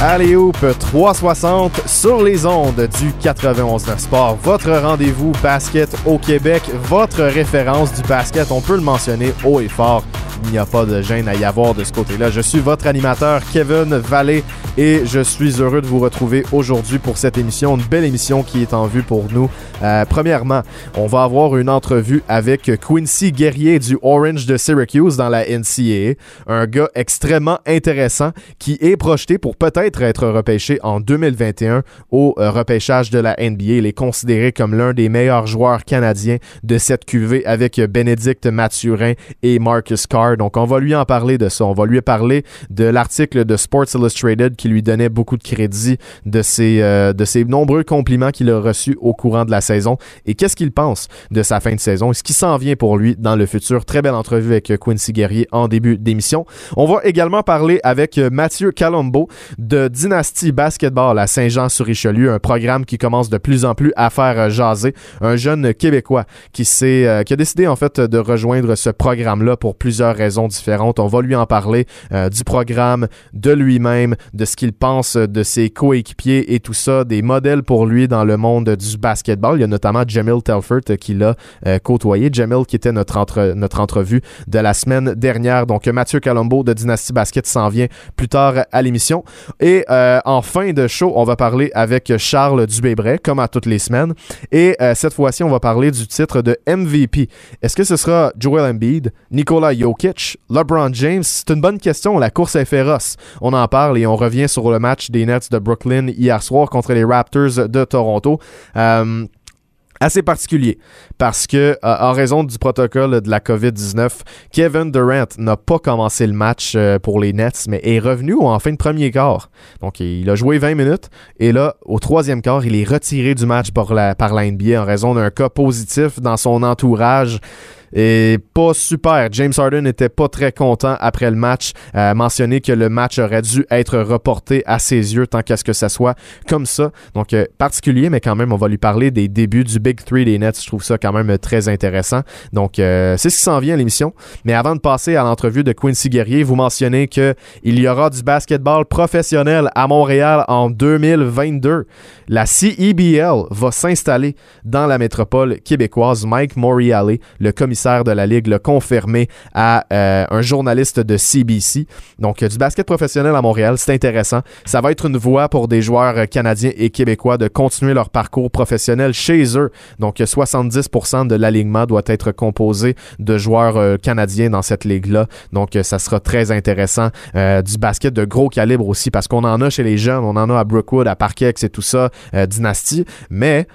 Allez Hoop 360 sur les ondes du 91.9 Sport. Votre rendez-vous basket au Québec, votre référence du basket, on peut le mentionner haut et fort. Il n'y a pas de gêne à y avoir de ce côté-là. Je suis votre animateur Kevin Vallée et je suis heureux de vous retrouver aujourd'hui pour cette émission, une belle émission qui est en vue pour nous. Euh, premièrement, on va avoir une entrevue avec Quincy Guerrier du Orange de Syracuse dans la NCAA, un gars extrêmement intéressant qui est projeté pour peut-être être repêché en 2021 au euh, repêchage de la NBA. Il est considéré comme l'un des meilleurs joueurs canadiens de cette QV avec Bénédicte Mathurin et Marcus Carr. Donc on va lui en parler de ça. On va lui parler de l'article de Sports Illustrated qui lui donnait beaucoup de crédit de ses, euh, de ses nombreux compliments qu'il a reçus au courant de la saison et qu'est-ce qu'il pense de sa fin de saison et ce qui s'en vient pour lui dans le futur? Très belle entrevue avec Quincy Guerrier en début d'émission. On va également parler avec Mathieu Calombo de Dynasty Basketball à Saint-Jean-sur-Richelieu, un programme qui commence de plus en plus à faire jaser. Un jeune Québécois qui, s'est, euh, qui a décidé en fait de rejoindre ce programme-là pour plusieurs raisons différentes. On va lui en parler euh, du programme, de lui-même, de ce qu'il pense de ses coéquipiers et tout ça, des modèles pour lui dans le monde du basketball. Il y a notamment Jamil Telford qui l'a euh, côtoyé. Jamil qui était notre, entre, notre entrevue de la semaine dernière. Donc Mathieu Calombo de Dynasty Basket s'en vient plus tard à l'émission. Euh, en fin de show, on va parler avec Charles Dubébret, comme à toutes les semaines. Et euh, cette fois-ci, on va parler du titre de MVP. Est-ce que ce sera Joel Embiid, Nikola Jokic, LeBron James? C'est une bonne question. La course est féroce. On en parle et on revient sur le match des Nets de Brooklyn hier soir contre les Raptors de Toronto. Euh, assez particulier parce que euh, en raison du protocole de la COVID-19, Kevin Durant n'a pas commencé le match euh, pour les Nets mais est revenu en fin de premier quart. Donc il a joué 20 minutes et là au troisième quart, il est retiré du match par la par la NBA en raison d'un cas positif dans son entourage et pas super. James Harden n'était pas très content après le match, a mentionné que le match aurait dû être reporté à ses yeux tant qu'à ce que ça soit comme ça. Donc euh, particulier, mais quand même, on va lui parler des débuts du Big Three des Nets. Je trouve ça quand même très intéressant. Donc euh, c'est ce qui s'en vient à l'émission. Mais avant de passer à l'entrevue de Quincy Guerrier, vous mentionnez que il y aura du basketball professionnel à Montréal en 2022. La CEBL va s'installer dans la métropole québécoise. Mike Moriale, le commissaire de la Ligue, l'a confirmé à euh, un journaliste de CBC. Donc, du basket professionnel à Montréal, c'est intéressant. Ça va être une voie pour des joueurs canadiens et québécois de continuer leur parcours professionnel chez eux. Donc, 70% de l'alignement doit être composé de joueurs euh, canadiens dans cette ligue-là. Donc, euh, ça sera très intéressant. du basket de gros calibre aussi, parce qu'on en a chez les jeunes, on en a à Brookwood, à Parkex et tout ça. Euh, dynastie, mais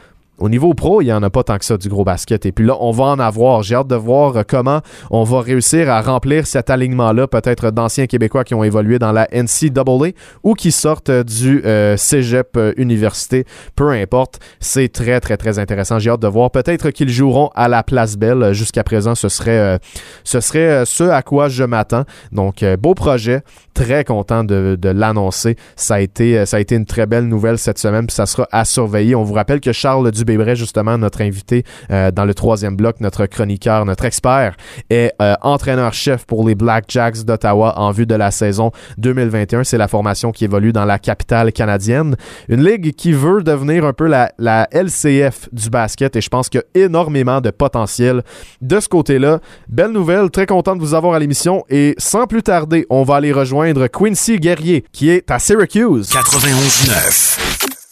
au niveau pro, il n'y en a pas tant que ça du gros basket. Et puis là, on va en avoir. J'ai hâte de voir euh, comment on va réussir à remplir cet alignement-là, peut-être d'anciens Québécois qui ont évolué dans la NCAA ou qui sortent euh, du Cégep Université. Peu importe, c'est très, très, très intéressant. J'ai hâte de voir. Peut-être qu'ils joueront à la Place Belle. Jusqu'à présent, ce serait, ce à quoi je m'attends. Donc, beau projet très content de, l'annoncer. Ça a été euh, ça a été une très belle nouvelle cette semaine, ça sera à surveiller. On vous rappelle que Charles Justement, notre invité euh, dans le troisième bloc, notre chroniqueur, notre expert, est euh, entraîneur-chef pour les Black Jacks d'Ottawa en vue de la saison 2021. C'est la formation qui évolue dans la capitale canadienne. Une ligue qui veut devenir un peu la LCF du basket et je pense qu'il y a énormément de potentiel de ce côté-là. Belle nouvelle, très content de vous avoir à l'émission et sans plus tarder, on va aller rejoindre Quincy Guerrier, qui est à Syracuse. 91.9.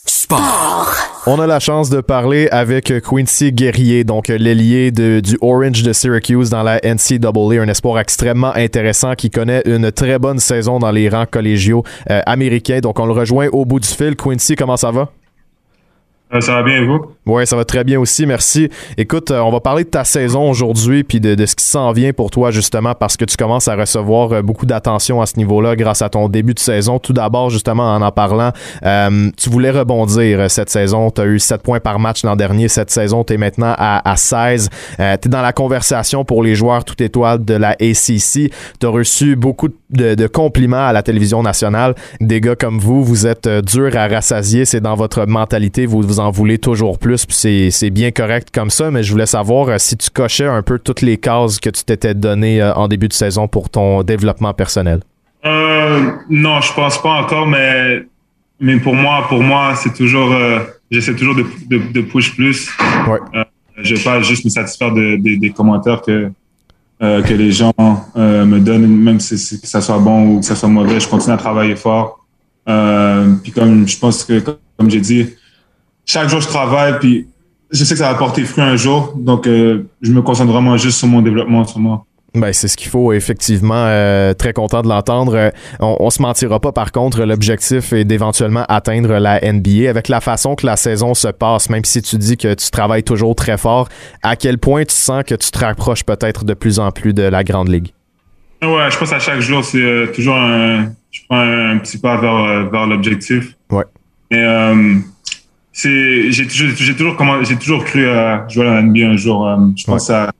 On a la chance de parler avec Quincy Guerrier, donc l'ailier du Orange de Syracuse dans la NCAA, un espoir extrêmement intéressant qui connaît une très bonne saison dans les rangs collégiaux euh, américains. Donc on le rejoint au bout du fil. Quincy, comment ça va? Euh, ça va bien vous? Oui, ça va très bien aussi, merci. Écoute, euh, on va parler de ta saison aujourd'hui puis de, ce qui s'en vient pour toi justement parce que tu commences à recevoir euh, beaucoup d'attention à ce niveau-là grâce à ton début de saison. Tout d'abord, justement, en en parlant, tu voulais rebondir cette saison. Tu as eu 7 points par match l'an dernier. Cette saison, tu es maintenant à, à 16. tu es dans la conversation pour les joueurs tout étoile de la ACC. Tu as reçu beaucoup de, de, compliments à la télévision nationale. Des gars comme vous, vous êtes dur à rassasier. C'est dans votre mentalité. Vous vous en voulez toujours plus, puis c'est bien correct comme ça, mais je voulais savoir euh, si tu cochais un peu toutes les cases que tu t'étais donné euh, en début de saison pour ton développement personnel. Euh, non, je pense pas encore, mais, mais pour moi, pour moi, c'est toujours, j'essaie toujours de, de, push plus. Ouais. je vais pas juste me satisfaire de, des commentaires que, que les gens me donnent, même si, que ça soit bon ou que ça soit mauvais. Je continue à travailler fort. puis comme je pense que, comme j'ai dit, chaque jour, je travaille, puis je sais que ça va porter fruit un jour. Donc, euh, je me concentre vraiment juste sur mon développement en ce moment. Ben, c'est ce qu'il faut, effectivement. Euh, très content de l'entendre. Euh, on, on, se mentira pas, par contre, l'objectif est d'éventuellement atteindre la NBA. Avec la façon que la saison se passe, même si tu dis que tu travailles toujours très fort, à quel point tu sens que tu te rapproches peut-être de plus en plus de la Grande Ligue? Ouais, je pense à chaque jour, c'est toujours un, je prends un, petit pas vers, vers l'objectif. Ouais. Et, c'est j'ai toujours j'ai toujours j'ai toujours cru à jouer à la NBA un jour. Euh, je pense que ça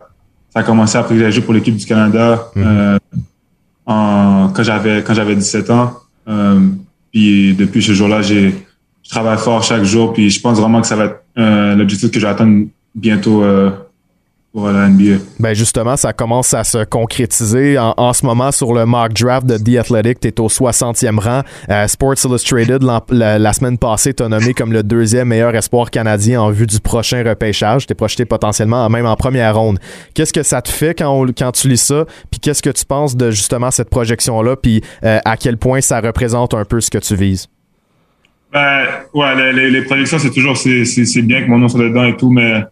ça a commencé après que j'ai joué pour l'équipe du Canada mhm. euh, en, quand j'avais quand j'avais 17 ans. Euh, puis depuis ce jour-là, j'ai je travaille fort chaque jour. Puis je pense vraiment que ça va être euh, l'objectif que je vais atteindre bientôt pour la NBA. Ben justement, ça commence à se concrétiser en, en ce moment sur le mock draft de The Athletic. Tu es au 60e rang. Euh, Sports Illustrated, la, la, semaine passée, t'a nommé comme le deuxième meilleur espoir canadien en vue du prochain repêchage. Tu es projeté potentiellement même en première ronde. Qu'est-ce que ça te fait quand, quand tu lis ça? Puis qu'est-ce que tu penses de justement cette projection-là? Puis euh, à quel point ça représente un peu ce que tu vises? Ben, ouais, les, les, projections, c'est toujours, c'est bien que mon nom soit dedans et tout, mais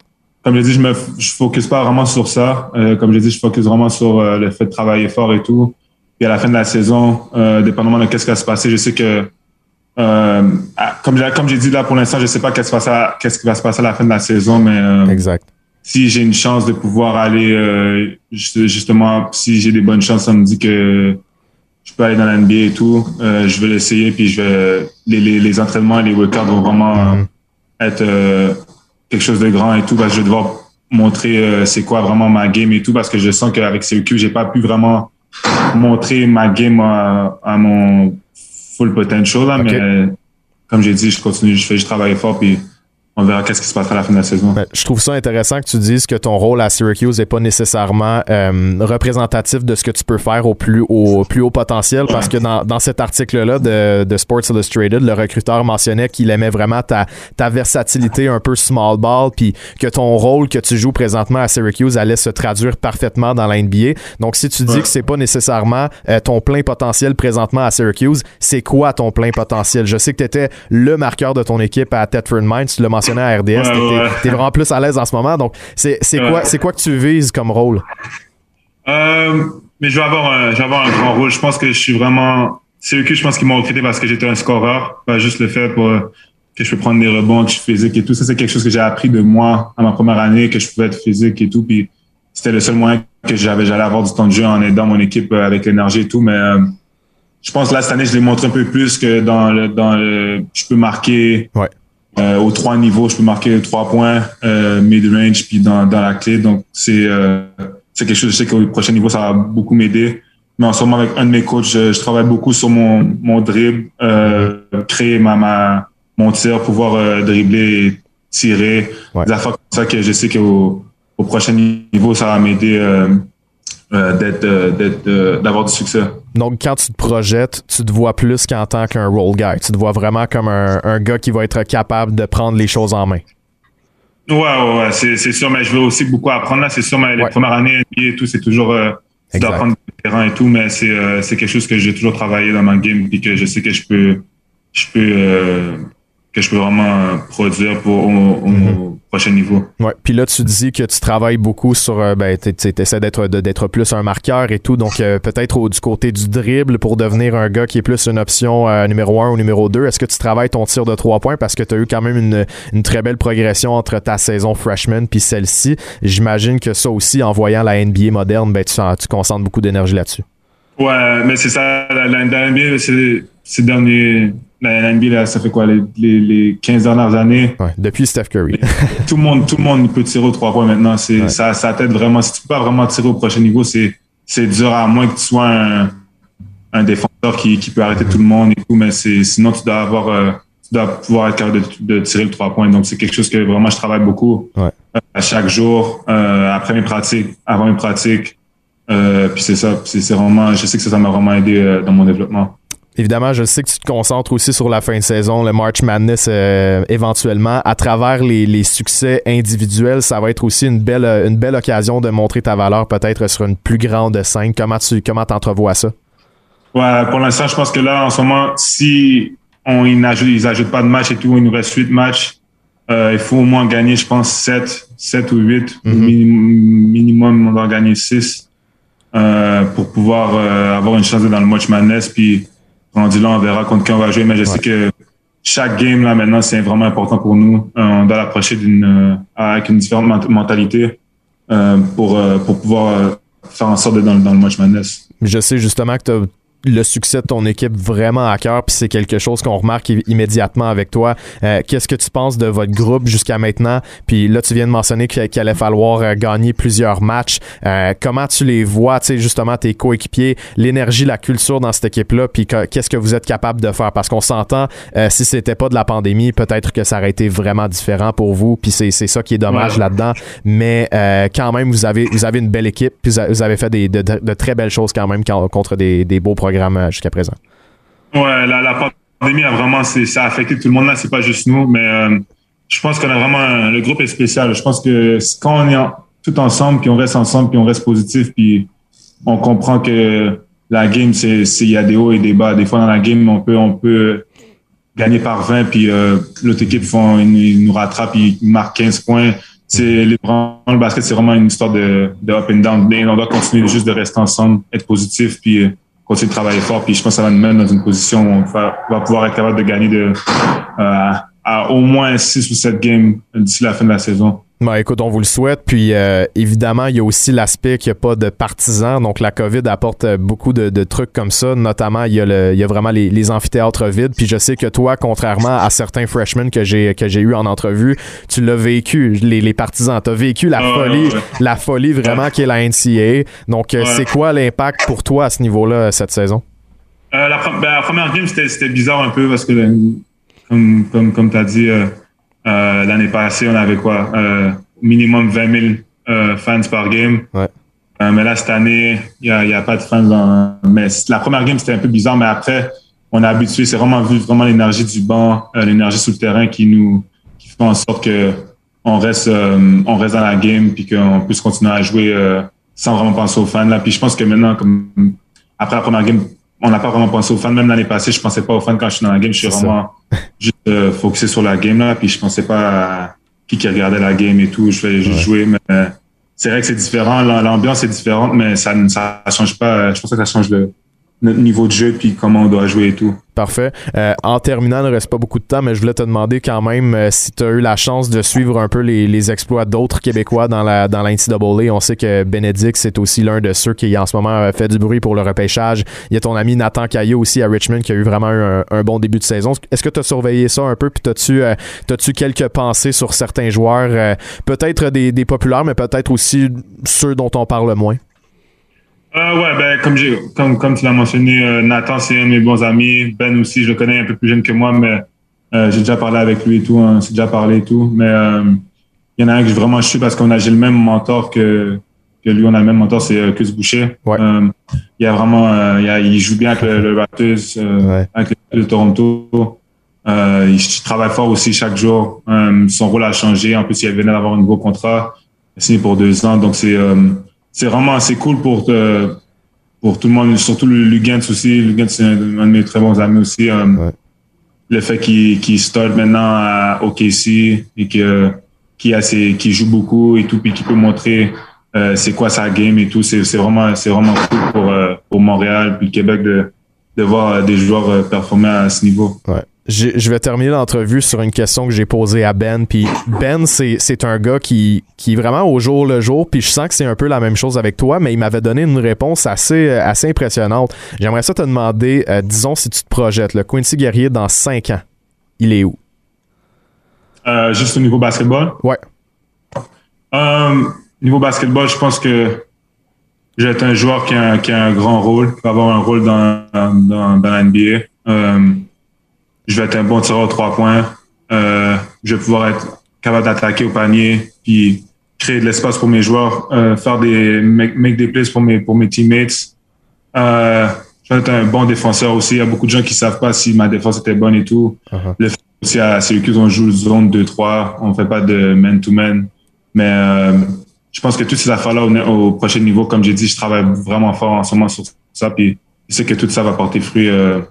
comme je dis, je me je focus pas vraiment sur ça. Euh, comme je dis, je focus vraiment sur euh, le fait de travailler fort et tout. Puis à la fin de la saison, euh, dépendamment de qu'est-ce qui va se passer, je sais que euh, comme comme j'ai dit là pour l'instant, je sais pas qu'est-ce qui va se passer à la fin de la saison, mais euh, exact. Si j'ai une chance de pouvoir aller justement, si j'ai des bonnes chances, ça me dit que je peux aller dans la NBA et tout, je vais l'essayer. Puis je vais les, les, les entraînements, les workouts vont vraiment mm-hmm. être quelque chose de grand et tout, parce que je vais devoir montrer euh, c'est quoi vraiment ma game et tout, parce que je sens qu'avec CEQ, j'ai pas pu vraiment montrer ma game à, à mon full potential, là, mais comme j'ai dit, je continue, je fais, je travaille fort, puis on verra qu'est-ce qui se passera à la fin de la saison. Ben, je trouve ça intéressant que tu dises que ton rôle à Syracuse n'est pas nécessairement euh, représentatif de ce que tu peux faire au plus haut, plus haut potentiel parce que dans, dans cet article-là de, de, Sports Illustrated, le recruteur mentionnait qu'il aimait vraiment ta, ta versatilité un peu small ball puis que ton rôle que tu joues présentement à Syracuse allait se traduire parfaitement dans la NBA. Donc si tu dis que c'est pas nécessairement euh, ton plein potentiel présentement à Syracuse, c'est quoi ton plein potentiel? Je sais que tu étais le marqueur de ton équipe à Tetford Mines, tu l'as mentionné à RDS. T'es vraiment plus à l'aise en ce moment. Donc, c'est quoi, quoi que tu vises comme rôle? Euh, mais je vais, avoir un, je vais avoir un grand rôle. Je pense que je suis vraiment. C'est eux que je pense qu'ils m'ont recruté parce que j'étais un scoreur. Pas juste le fait pour, que je peux prendre des rebonds, que je suis physique et tout. Ça, c'est quelque chose que j'ai appris de moi à ma première année, que je pouvais être physique et tout. Puis c'était le seul moyen que j'avais, j'allais avoir du temps de jeu en aidant mon équipe euh, avec l'énergie et tout. Mais euh, je pense que là, cette année, je l'ai montré un peu plus que dans le, dans le, je peux marquer. Ouais. Euh, aux trois niveaux, je peux marquer trois points, euh, mid-range, puis dans, dans la clé. Donc, c'est euh, c'est quelque chose, je sais qu'au prochain niveau, ça va beaucoup m'aider. Mais en ce moment, avec un de mes coachs, je, travaille beaucoup sur mon, mon dribble, euh, créer ma, ma, mon tir, pouvoir euh, dribbler et tirer. Des affaires comme ça que je sais qu'au au prochain niveau, ça va m'aider euh, euh, d'être, d'être, d'avoir du succès. Donc, quand tu te projettes, tu te vois plus qu'en tant qu'un role guy. Tu te vois vraiment comme un, un, gars qui va être capable de prendre les choses en main. Ouais, ouais, ouais c'est, sûr, mais je veux aussi beaucoup apprendre là. C'est sûr, mais les premières années et tout, c'est toujours euh, d'apprendre le terrain et tout, mais c'est, euh, c'est quelque chose que j'ai toujours travaillé dans ma game et que je sais que je peux, je peux, euh, que je peux vraiment produire pour, au, mm-hmm. Prochain niveau. Ouais. Puis là, tu dis que tu travailles beaucoup sur, euh, ben, tu essaies d'être d'être plus un marqueur et tout, donc euh, peut-être du côté du dribble pour devenir un gars qui est plus une option euh, numéro un ou numéro deux. Est-ce que tu travailles ton tir de trois points? Parce que tu as eu quand même une, une, très belle progression entre ta saison freshman puis celle-ci. J'imagine que ça aussi, en voyant la NBA moderne, ben, tu, tu concentres beaucoup d'énergie là-dessus. Ouais, mais c'est ça, la, la, la NBA, c'est ces derniers la NBA, ça fait quoi, les, les, 15 dernières années? Ouais, depuis Steph Curry. tout, le monde, tout le monde peut tirer aux trois points maintenant. C'est, ça, ça t'aide vraiment. Si tu peux pas vraiment tirer au prochain niveau, c'est, c'est dur à moins que tu sois un, un défenseur qui, qui peut arrêter tout le monde et tout, mais c'est, sinon tu dois avoir, euh, tu dois pouvoir être capable de, de, tirer le trois points. Donc c'est quelque chose que vraiment je travaille beaucoup. Ouais. Euh, à chaque jour, euh, après mes pratiques, avant mes pratiques. Euh, puis c'est ça, c'est, c'est vraiment, je sais que ça, ça m'a vraiment aidé dans mon développement. Évidemment, je sais que tu te concentres aussi sur la fin de saison, le March Madness euh, éventuellement. À travers les, les, succès individuels, ça va être aussi une belle, une belle occasion de montrer ta valeur peut-être sur une plus grande scène. Comment tu comment entrevois ça? Ouais, pour l'instant, je pense que là, en ce moment, si on ils n'ajoutent pas de match et tout, il nous reste huit matchs, euh, il faut au moins gagner, je pense, 7, 7 ou 8. Mm-hmm. minimum, on doit gagner 6 euh, pour pouvoir euh, avoir une chance dans le March Madness. Puis rendu là, on verra contre qui on va jouer. Mais je sais que chaque game, là, maintenant, c'est vraiment important pour nous. Euh, on doit l'approcher d'une, euh, avec une différente mentalité euh, pour, pour pouvoir faire en sorte d'être dans, dans le match madness. Je sais justement que tu as le succès de ton équipe vraiment à cœur, puis c'est quelque chose qu'on remarque immédiatement avec toi. Euh, qu'est-ce que tu penses de votre groupe jusqu'à maintenant? Puis là, tu viens de mentionner qu'il allait falloir euh, gagner plusieurs matchs. Euh, comment tu les vois, tu sais, justement, tes coéquipiers, l'énergie, la culture dans cette équipe-là, puis qu'est-ce que vous êtes capable de faire? Parce qu'on s'entend, si c'était pas de la pandémie, peut-être que ça aurait été vraiment différent pour vous, puis c'est ça qui est dommage là-dedans. Mais quand même, vous avez, vous avez une belle équipe, puis vous avez fait des, de, très belles choses quand même contre des, des beaux projets euh, jusqu'à présent? Ouais, la, pandémie a vraiment, ça a affecté tout le monde là, c'est pas juste nous, mais euh, je pense qu'on a vraiment, le groupe est spécial. Je pense que quand on est tout ensemble, puis on reste ensemble, puis on reste positif, puis on comprend que la game, c'est, il y a des hauts et des bas. Des fois dans la game, on peut, on peut gagner par 20, puis euh, l'autre équipe font, ils, nous rattrapent, ils, marquent 15 points. C'est le basket, c'est vraiment une histoire de, de up and down. Mais on doit continuer juste de rester ensemble, être positif, puis continuer de travailler fort. Puis je pense que ça va nous mettre dans une position où on va, pouvoir être capable de gagner de, euh, à au moins 6 ou 7 games d'ici la fin de la saison. Ben, écoute, on vous le souhaite. Puis euh, évidemment, il y a aussi l'aspect qu'il n'y a pas de partisans. Donc la COVID apporte euh, beaucoup de, de trucs comme ça. Notamment, il y a, le, il y a vraiment les, les, amphithéâtres vides. Puis je sais que toi, contrairement à certains freshmen que j'ai que j'ai eu en entrevue, tu l'as vécu, les, les partisans. Tu as vécu la folie, la folie vraiment qui est la NCAA. Donc euh, c'est quoi l'impact pour toi à ce niveau-là cette saison? la, ben, la, première game, c'était bizarre un peu parce que, comme, comme, comme tu as dit, euh, l'année passée, on avait quoi? Euh, minimum 20 000 euh, fans par game. mais là, cette année, il n'y a, a, pas de fans. Dans... Mais la première game, c'était un peu bizarre, mais après, on a habitué. C'est vraiment vu vraiment l'énergie du banc, l'énergie sous le terrain qui nous qui fait en sorte que on reste, on reste dans la game puis qu'on puisse continuer à jouer sans vraiment penser aux fans. Là. Puis je pense que maintenant, comme après la première game, on n'a pas vraiment pensé aux fans. Même l'année passée, je pensais pas aux fans quand je suis dans la game. Je suis vraiment juste euh, focusé sur la game là. Puis je pensais pas à qui qui regardait la game et tout. Je vais juste jouer. Mais euh, c'est vrai que c'est différent. L'ambiance est différente, mais ça ne ça change pas. Je pense que ça change le, notre niveau de jeu puis comment on doit jouer et tout. Parfait. Euh, en terminant, il ne reste pas beaucoup de temps, mais je voulais te demander quand même euh, si tu as eu la chance de suivre un peu les, les exploits d'autres Québécois dans la dans l'NCAA. On sait que Bénédicte, c'est aussi l'un de ceux qui en ce moment fait du bruit pour le repêchage. Il y a ton ami Nathan Caillot aussi à Richmond qui a eu vraiment un, un bon début de saison. Est-ce que tu as surveillé ça un peu puis t'as-tu euh, tu quelques pensées sur certains joueurs, euh, peut-être des, des populaires, mais peut-être aussi ceux dont on parle moins? Euh, ouais, ben, comme, j'ai, comme, comme tu l'as mentionné, euh, Nathan, c'est un de mes bons amis. Ben aussi, je le connais un peu plus jeune que moi, mais euh, j'ai déjà parlé avec lui et tout. Hein, j'ai déjà parlé et tout. Mais euh, il y en a un que vraiment je suis parce qu'on a j'ai le même mentor que, que lui. On a le même mentor, c'est euh, Cus Boucher. Ouais. il y a vraiment, il, y a, il joue bien avec le, le Raptors, ouais. avec le, Toronto. il travaille fort aussi chaque jour. son rôle a changé. En plus, il venait d'avoir un nouveau contrat signé pour deux ans. Donc, c'est c'est vraiment assez cool pour euh, pour tout le monde, surtout Lugans aussi. Lugans, c'est un, de mes très bons amis aussi. Euh, le fait qu'il qu start maintenant à OKC et que qui a ses, qui joue beaucoup et tout, puis qui peut montrer euh, c'est quoi sa game et tout. C'est vraiment, c'est vraiment cool pour, pour Montréal puis le Québec de, de voir des joueurs performer à ce niveau. Ouais. Je vais terminer l'entrevue sur une question que j'ai posée à Ben. Puis Ben, c'est un gars qui, qui est vraiment au jour le jour. Puis je sens que c'est un peu la même chose avec toi, mais il m'avait donné une réponse assez, assez impressionnante. J'aimerais ça te demander, disons, si tu te projettes, le Quincy Guerrier dans 5 ans, il est où? Euh, juste au niveau basketball? Ouais. Euh, niveau basketball, je pense que je vais être un joueur qui a, qui a un grand rôle, qui va avoir un rôle dans, dans, dans la NBA. Je vais être un bon tireur aux trois points. Euh, je vais pouvoir être capable d'attaquer au panier, puis créer de l'espace pour mes joueurs, euh, faire des make, des plays pour mes pour mes teammates. Euh, je vais être un bon défenseur aussi. Il y a beaucoup de gens qui savent pas si ma défense était bonne et tout. Uh-huh. Le aussi à Syracuse, on joue zone 2-3, on fait pas de man-to-man. Mais euh, je pense que toutes ces affaires-là au, prochain niveau, comme j'ai dit, je travaille vraiment fort en ce moment sur ça. Puis je sais que tout ça va porter fruit euh,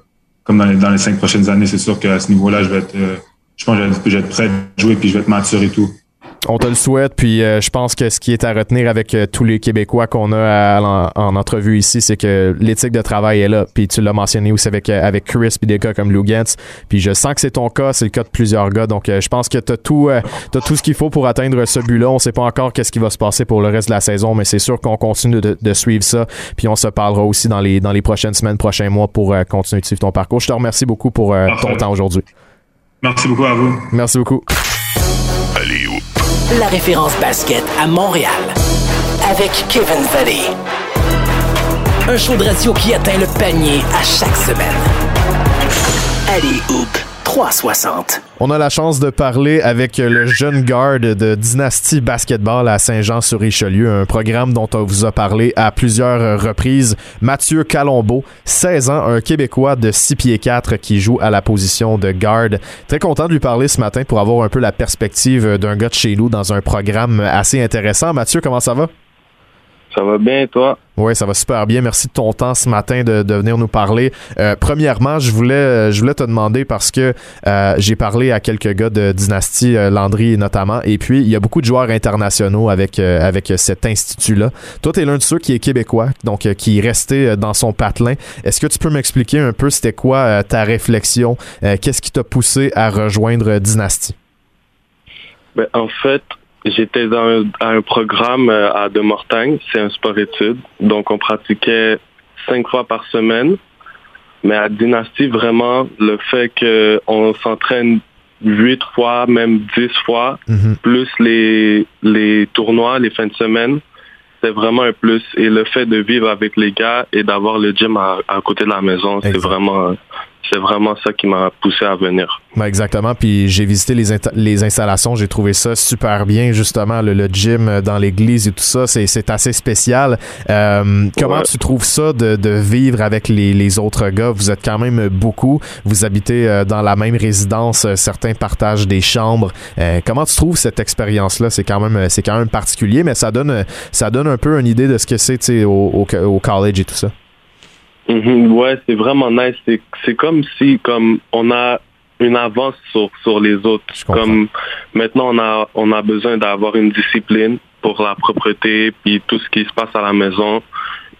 comme dans les, dans les cinq prochaines années. C'est sûr qu'à ce niveau-là, je vais être, euh, je pense que je vais être prêt à jouer puis je vais être mature et tout. On te le souhaite, puis euh, je pense que ce qui est à retenir avec euh, tous les Québécois qu'on a en, entrevue ici, c'est que l'éthique de travail est là. Puis tu l'as mentionné aussi avec, euh, avec Chris, puis des gars comme Lou Gantz. Puis je sens que c'est ton cas, c'est le cas de plusieurs gars. Donc je pense que tu as tout, as tout ce qu'il faut pour atteindre ce but-là. On sait pas encore qu'est-ce qui va se passer pour le reste de la saison, mais c'est sûr qu'on continue de, suivre ça. Puis on se parlera aussi dans les, dans les prochaines semaines, prochains mois pour continuer de suivre ton parcours. Je te remercie beaucoup pour ton temps aujourd'hui. Merci beaucoup à vous. Merci beaucoup. La référence basket à Montréal. Avec Kevin Valley. Un show de radio qui atteint le panier à chaque semaine. Allez, Hoop 360. On a la chance de parler avec le jeune garde de Dynasty Basketball à Saint-Jean-sur-Richelieu, un programme dont on vous a parlé à plusieurs reprises. Mathieu Calombo, 16 ans, un Québécois de 6 pieds 4 qui joue à la position de garde. Très content de lui parler ce matin pour avoir un peu la perspective d'un gars de chez nous dans un programme assez intéressant. Mathieu, comment ça va? Ça va bien, toi? Oui, ça va super bien. Merci de ton temps ce matin de, venir nous parler. Euh, premièrement, je voulais, euh, je voulais te demander parce que euh, j'ai parlé à quelques gars de Dynastie, Landry notamment, et puis il y a beaucoup de joueurs internationaux avec, avec cet institut-là. Toi, tu es l'un de ceux qui est québécois, donc qui est resté dans son patelin. Est-ce que tu peux m'expliquer un peu c'était quoi ta réflexion? Qu'est-ce qui t'a poussé à rejoindre Dynastie? Ben, en fait, J'étais dans un, programme euh, à De Mortagne, c'est un sport-études. Donc, on pratiquait cinq fois par semaine. Mais à Dynastie, vraiment, le fait qu'on s'entraîne huit fois, même dix fois, mhm. plus les, les tournois, les fins de semaine, c'est vraiment un plus. Et le fait de vivre avec les gars et d'avoir le gym à, côté de la maison, c'est vraiment c'est vraiment ça qui m'a poussé à venir. Ben exactement. Puis j'ai visité les, les installations, j'ai trouvé ça super bien, justement, le, gym dans l'église et tout ça, c'est assez spécial. Euh, comment tu trouves ça de, de vivre avec les, les, autres gars? Vous êtes quand même beaucoup, vous habitez euh, dans la même résidence, euh, certains partagent des chambres. comment tu trouves cette expérience-là? C'est quand même c'est quand même particulier, mais ça donne ça donne un peu une idée de ce que c'est au, au, au college et tout ça. Mhm, ouais, c'est vraiment nice. C'est comme si comme on a une avance sur, sur les autres. Comme maintenant on a on a besoin d'avoir une discipline pour la propreté puis tout ce qui se passe à la maison,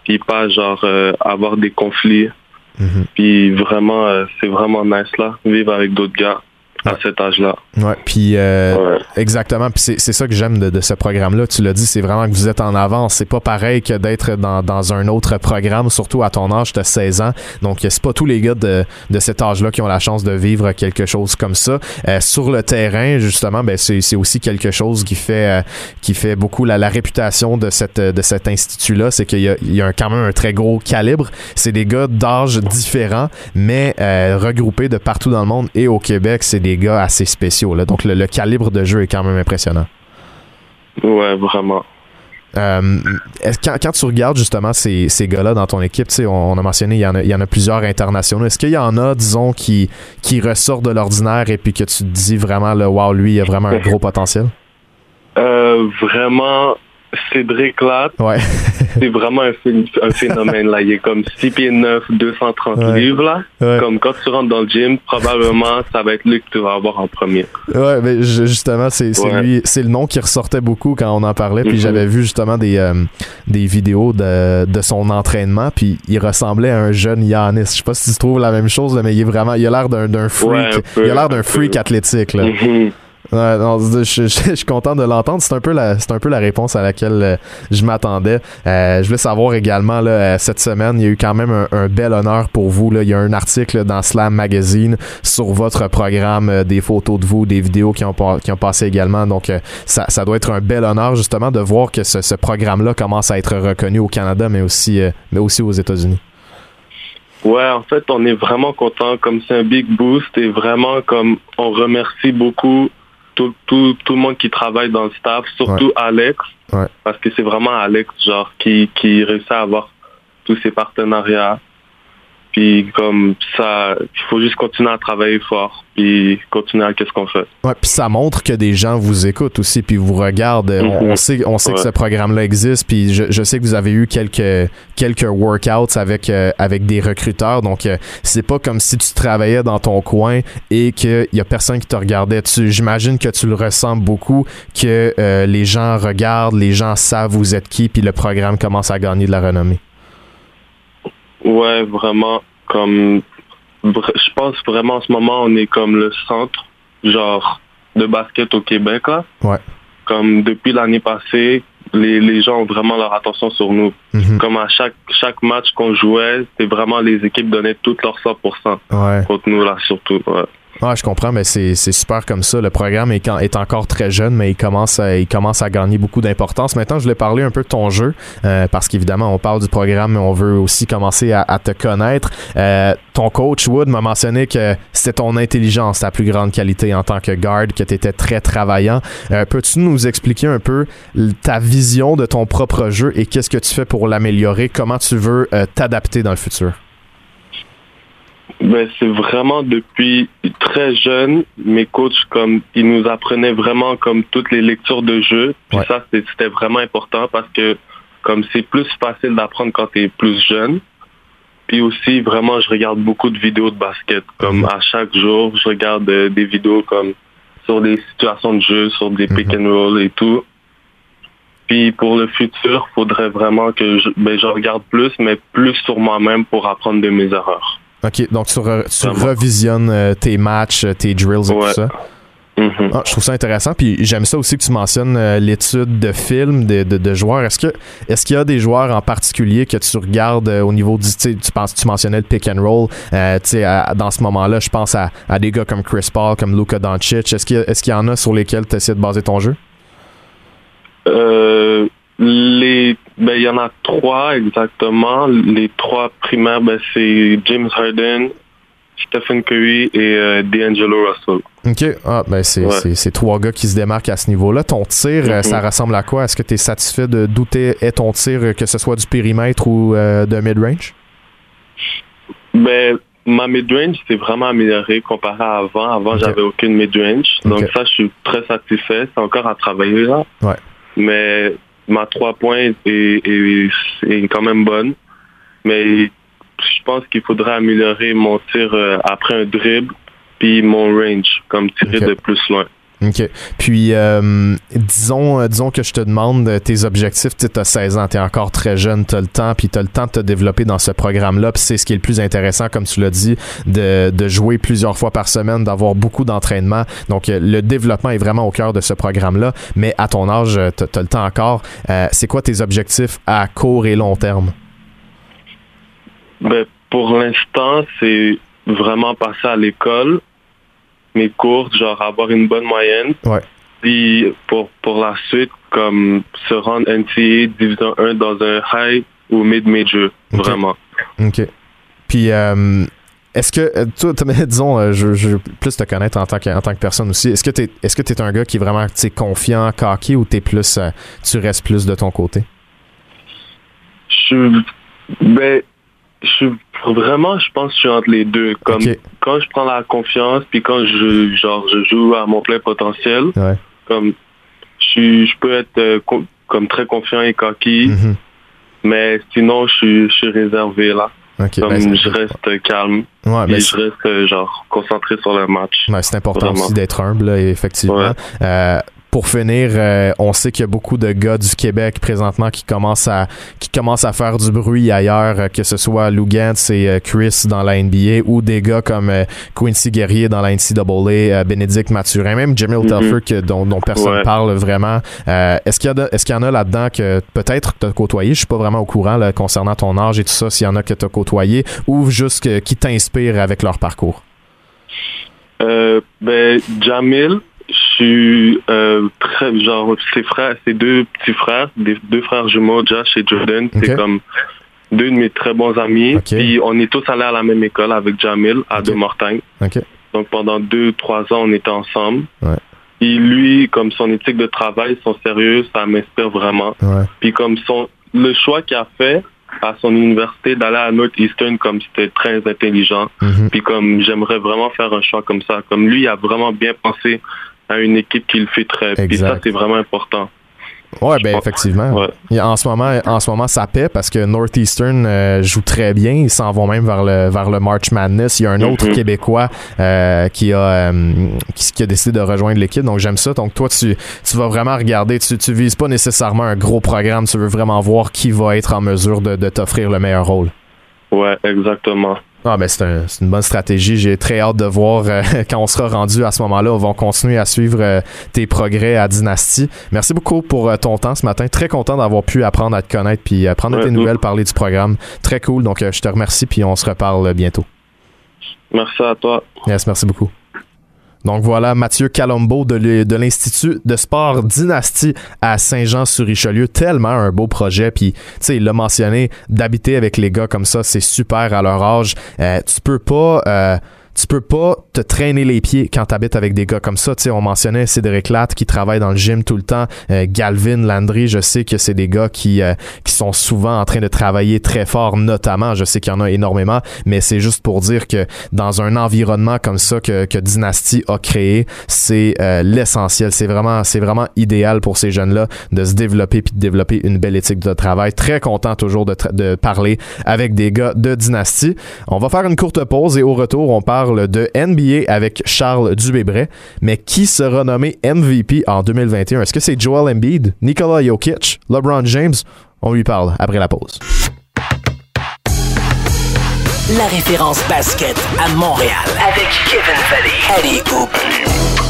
puis pas genre euh, avoir des conflits. Mhm. Puis vraiment euh, c'est vraiment nice là, vivre avec d'autres gars à cet âge-là. Ouais, puis euh, exactement. Puis c'est ça que j'aime de, ce programme-là. Tu l'as dit, c'est vraiment que vous êtes en avance. C'est pas pareil que d'être dans, dans, un autre programme, surtout à ton âge, tu as 16 ans. Donc, c'est pas tous les gars de, de cet âge-là qui ont la chance de vivre quelque chose comme ça. Euh, sur le terrain, justement, ben, c'est aussi quelque chose qui fait, euh, qui fait beaucoup la, la, réputation de, cette, de cet institut-là. C'est qu'il y a, il y a quand même un très gros calibre. C'est des gars d'âge différents, mais regroupés de partout dans le monde et au Québec. C'est des gars assez spéciaux. Là. Donc, le, calibre de jeu est quand même impressionnant. Ouais, vraiment. Euh, quand, quand, tu regardes justement ces, ces gars-là dans ton équipe, on, on a mentionné il y, en a, il y en a plusieurs internationaux. Est-ce qu'il y en a, disons, qui, qui ressortent de l'ordinaire et puis que tu te dis vraiment, le wow, lui, il a vraiment un gros potentiel? Euh, vraiment, Cédric Latte. Ouais. c'est vraiment un, phénomène, là. Il est comme 6 pieds 9, 230 livres, là. Comme quand tu rentres dans le gym, probablement, ça va être lui que tu vas avoir en premier. Ouais, mais justement, c'est lui, c'est le nom qui ressortait beaucoup quand on en parlait. Puis mm-hmm. j'avais vu justement des, euh, des vidéos de, de son entraînement. Puis il ressemblait à un jeune Yanis. Je sais pas si tu trouves la même chose, mais il est vraiment, il a l'air d'un freak. il a l'air d'un freak athlétique, là. Mm-hmm. Je, suis content de l'entendre. C'est un peu la, c'est un peu la réponse à laquelle euh, je m'attendais. Euh, je voulais savoir également là, euh, cette semaine, il y a eu quand même un, bel honneur pour vous. Là. Il y a un article dans Slam Magazine sur votre programme, des photos de vous, des vidéos qui ont, qui ont passé également. Donc, ça, ça doit être un bel honneur justement de voir que ce, ce programme-là commence à être reconnu au Canada, mais aussi, mais aussi aux États-Unis. Ouais, en fait, on est vraiment content. Comme c'est un big boost et vraiment comme on remercie beaucoup tout, tout, tout, le monde qui travaille dans le staff, surtout Alex, parce que c'est vraiment Alex genre qui, qui réussit à avoir tous ces partenariats. Puis comme ça, il faut juste continuer à travailler fort, puis continuer à qu'est-ce qu'on fait. Ouais, puis ça montre que des gens vous écoutent aussi, puis vous regardent. on, mhm. sait, on sait que ce programme-là existe, puis je, je, sais que vous avez eu quelques quelques workouts avec euh, avec des recruteurs, donc euh, c'est pas comme si tu travaillais dans ton coin et qu'il y a personne qui te regardait. Tu, j'imagine que tu le ressens beaucoup, que euh, les gens regardent, les gens savent vous êtes qui, puis le programme commence à gagner de la renommée. Ouais, vraiment, comme, je pense vraiment en ce moment, on est comme le centre, genre, de basket au Québec, là. Ouais. Comme depuis l'année passée, les, les gens ont vraiment leur attention sur nous. Mhm. Comme à chaque, chaque match qu'on jouait, c'était vraiment les équipes donnaient tout leur 100% ouais. contre nous, là, surtout. Ouais. Ah, je comprends, mais c'est super comme ça. Le programme est, est, encore très jeune, mais il commence à, il commence à gagner beaucoup d'importance. Maintenant, je voulais parler un peu de ton jeu, euh, parce qu'évidemment, on parle du programme, mais on veut aussi commencer à, te connaître. Euh, ton coach Wood m'a mentionné que c'était ton intelligence, ta plus grande qualité en tant que guard, que tu étais très travaillant. Euh, peux-tu nous expliquer un peu ta vision de ton propre jeu et qu'est-ce que tu fais pour l'améliorer? Comment tu veux t'adapter dans le futur? Ben, c'est vraiment depuis très jeune, mes coachs, comme, ils nous apprenaient vraiment comme toutes les lectures de jeu. Puis ça, c'était vraiment important parce que comme c'est plus facile d'apprendre quand tu es plus jeune. Puis aussi, vraiment, je regarde beaucoup de vidéos de basket. Comme mhm. à chaque jour, je regarde euh, des vidéos comme sur des situations de jeu, sur des pick and roll et tout. Puis pour le futur, faudrait vraiment que je, ben, je regarde plus, mais plus sur moi-même pour apprendre de mes erreurs. OK, donc tu, revisionnes euh, tes matchs, euh, tes drills et tout ça? Mm-hmm. Ah, je trouve ça intéressant. Puis j'aime ça aussi que tu mentionnes euh, l'étude de films de, de, joueurs. Est-ce que est-ce qu'il y a des joueurs en particulier que tu regardes au niveau du tu penses tu mentionnais le pick and roll dans ce moment-là, je pense à, à, des gars comme Chris Paul, comme Luka Doncic. Est-ce qu'il y, est qu'il y en a sur lesquels tu essaies de baser ton jeu? Euh, les, ben, il y en a trois exactement. Les trois primaires, ben, c'est James Harden, Stephen Curry et euh, D'Angelo Russell. OK. Ah, ben c'est trois gars qui se démarquent à ce niveau-là. Ton tir, euh, ça mm-hmm. ressemble à quoi? Est-ce que tu es satisfait de douter est ton tir, euh, que ce soit du périmètre ou de mid-range? Ben, ma mid-range, c'est vraiment amélioré comparé à avant. Avant, j'avais aucune mid-range. Donc ça, je suis très satisfait. C'est encore à travailler là. Ouais. Mais ma trois points est, quand même bonne. Mais je pense qu'il faudrait améliorer mon tir euh, après un dribble, puis mon range, comme tirer de plus loin. OK. Puis, euh, disons, euh, disons que je te demande tes objectifs. Tu as 16 ans, tu es encore très jeune, tu as le temps, puis tu as le temps de te développer dans ce programme-là. Puis c'est ce qui est le plus intéressant, comme tu l'as dit, de, de jouer plusieurs fois par semaine, d'avoir beaucoup d'entraînement. Donc, euh, le développement est vraiment au cœur de ce programme-là. Mais à ton âge, tu as, le temps encore. c'est quoi tes objectifs à court et long terme? Ben, pour l'instant, c'est vraiment passer à l'école mes cours, genre avoir une bonne moyenne. Ouais. Puis pour, pour la suite, comme se rendre NCA Division 1 dans un high ou mid-major, vraiment. OK. Puis, euh, est-ce que, euh, toi, disons, euh, je, je, veux plus te connaître en tant que, en tant que personne aussi. Est-ce que tu es, est-ce que es un gars qui est vraiment confiant, cocky ou es plus, tu restes plus de ton côté? Je, ben, je vraiment, je pense que je suis entre les deux. Comme quand je prends la confiance, puis quand je genre je joue à mon plein potentiel, comme je, je peux être euh, comme très confiant et coquille. Mm-hmm. Mais sinon, je suis, je suis réservé là. Comme ben, je reste calme. Ouais, et ben, je reste genre concentré sur le match. Ouais, c'est important aussi d'être humble, effectivement. Euh, pour finir, euh, on sait qu'il y a beaucoup de gars du Québec présentement qui commencent à qui commencent à faire du bruit ailleurs, euh, que ce soit Lou Gantz et euh, Chris dans la NBA ou des gars comme Quincy Guerrier dans la NCAA, Bénédicte Mathurin, même Jamil mm que, dont, dont personne parle vraiment. est-ce qu'il y a est-ce qu'il y en a là-dedans que peut-être tu as côtoyé, je suis pas vraiment au courant là, concernant ton âge et tout ça, s'il y en a que tu as côtoyé ou juste qui t'inspirent avec leur parcours. ben Jamil, euh, très genre ses frères, ses deux petits frères, des deux frères jumeaux, Josh et Jordan, c'est comme deux de mes très bons amis. Puis on est tous allés à la même école avec Jamil à De Mortagne. Donc pendant deux, trois ans, on était ensemble. Et lui, comme son éthique de travail, son sérieux, ça m'inspire vraiment. Puis comme son le choix qu'il a fait, à son université d'aller à Northeastern comme c'était très intelligent. Mhm. Puis comme j'aimerais vraiment faire un choix comme ça. Comme lui, il a vraiment bien pensé à une équipe qui le fait très. Et ça, c'est vraiment important. Ouais, ben effectivement. En ce moment, en ce moment, ça paie parce que Northeastern euh, joue très bien. Ils s'en vont même vers le vers le March Madness. Il y a un autre mm-hmm. Québécois euh, qui a euh, qui, a décidé de rejoindre l'équipe. Donc j'aime ça. Donc toi, tu tu vas vraiment regarder. Tu tu vises pas nécessairement un gros programme. Tu veux vraiment voir qui va être en mesure de, de t'offrir le meilleur rôle. Ouais, exactement. Ah ben c'est un, une bonne stratégie. J'ai très hâte de voir euh, quand on sera rendu à ce moment-là. On va continuer à suivre euh, tes progrès à Dynasty. Merci beaucoup pour euh, ton temps ce matin. Très content d'avoir pu apprendre à te connaître puis apprendre tes nouvelles, parler du programme. Très cool. Donc je te remercie puis on se reparle bientôt. Merci à toi. Yes, merci beaucoup. Donc voilà, Mathieu Calombo de l'Institut de sport Dynastie à Saint-Jean-sur-Richelieu. Tellement un beau projet. Puis, tu sais, il l'a mentionné, d'habiter avec les gars comme ça, c'est super à leur âge. Euh, tu peux pas... Euh, tu peux pas te traîner les pieds quand tu habites avec des gars comme ça. Tu sais, on mentionnait Cédric Latte qui travaille dans le gym tout le temps. Euh, Galvin Landry, je sais que c'est des gars qui, euh, qui sont souvent en train de travailler très fort, notamment. Je sais qu'il y en a énormément, mais c'est juste pour dire que dans un environnement comme ça que, que Dynasty a créé, c'est euh, l'essentiel. C'est vraiment, c'est vraiment idéal pour ces jeunes-là de se développer puis de développer une belle éthique de travail. Très content toujours de, de parler avec des gars de Dynasty. On va faire une courte pause et au retour, on parle de NBA avec Charles Dubébret, mais qui sera nommé MVP en 2021? Est-ce que c'est Joel Embiid, Nikola Jokic, LeBron James? On lui parle après la pause. La référence basket à Montréal avec Kevin Valley. Allez,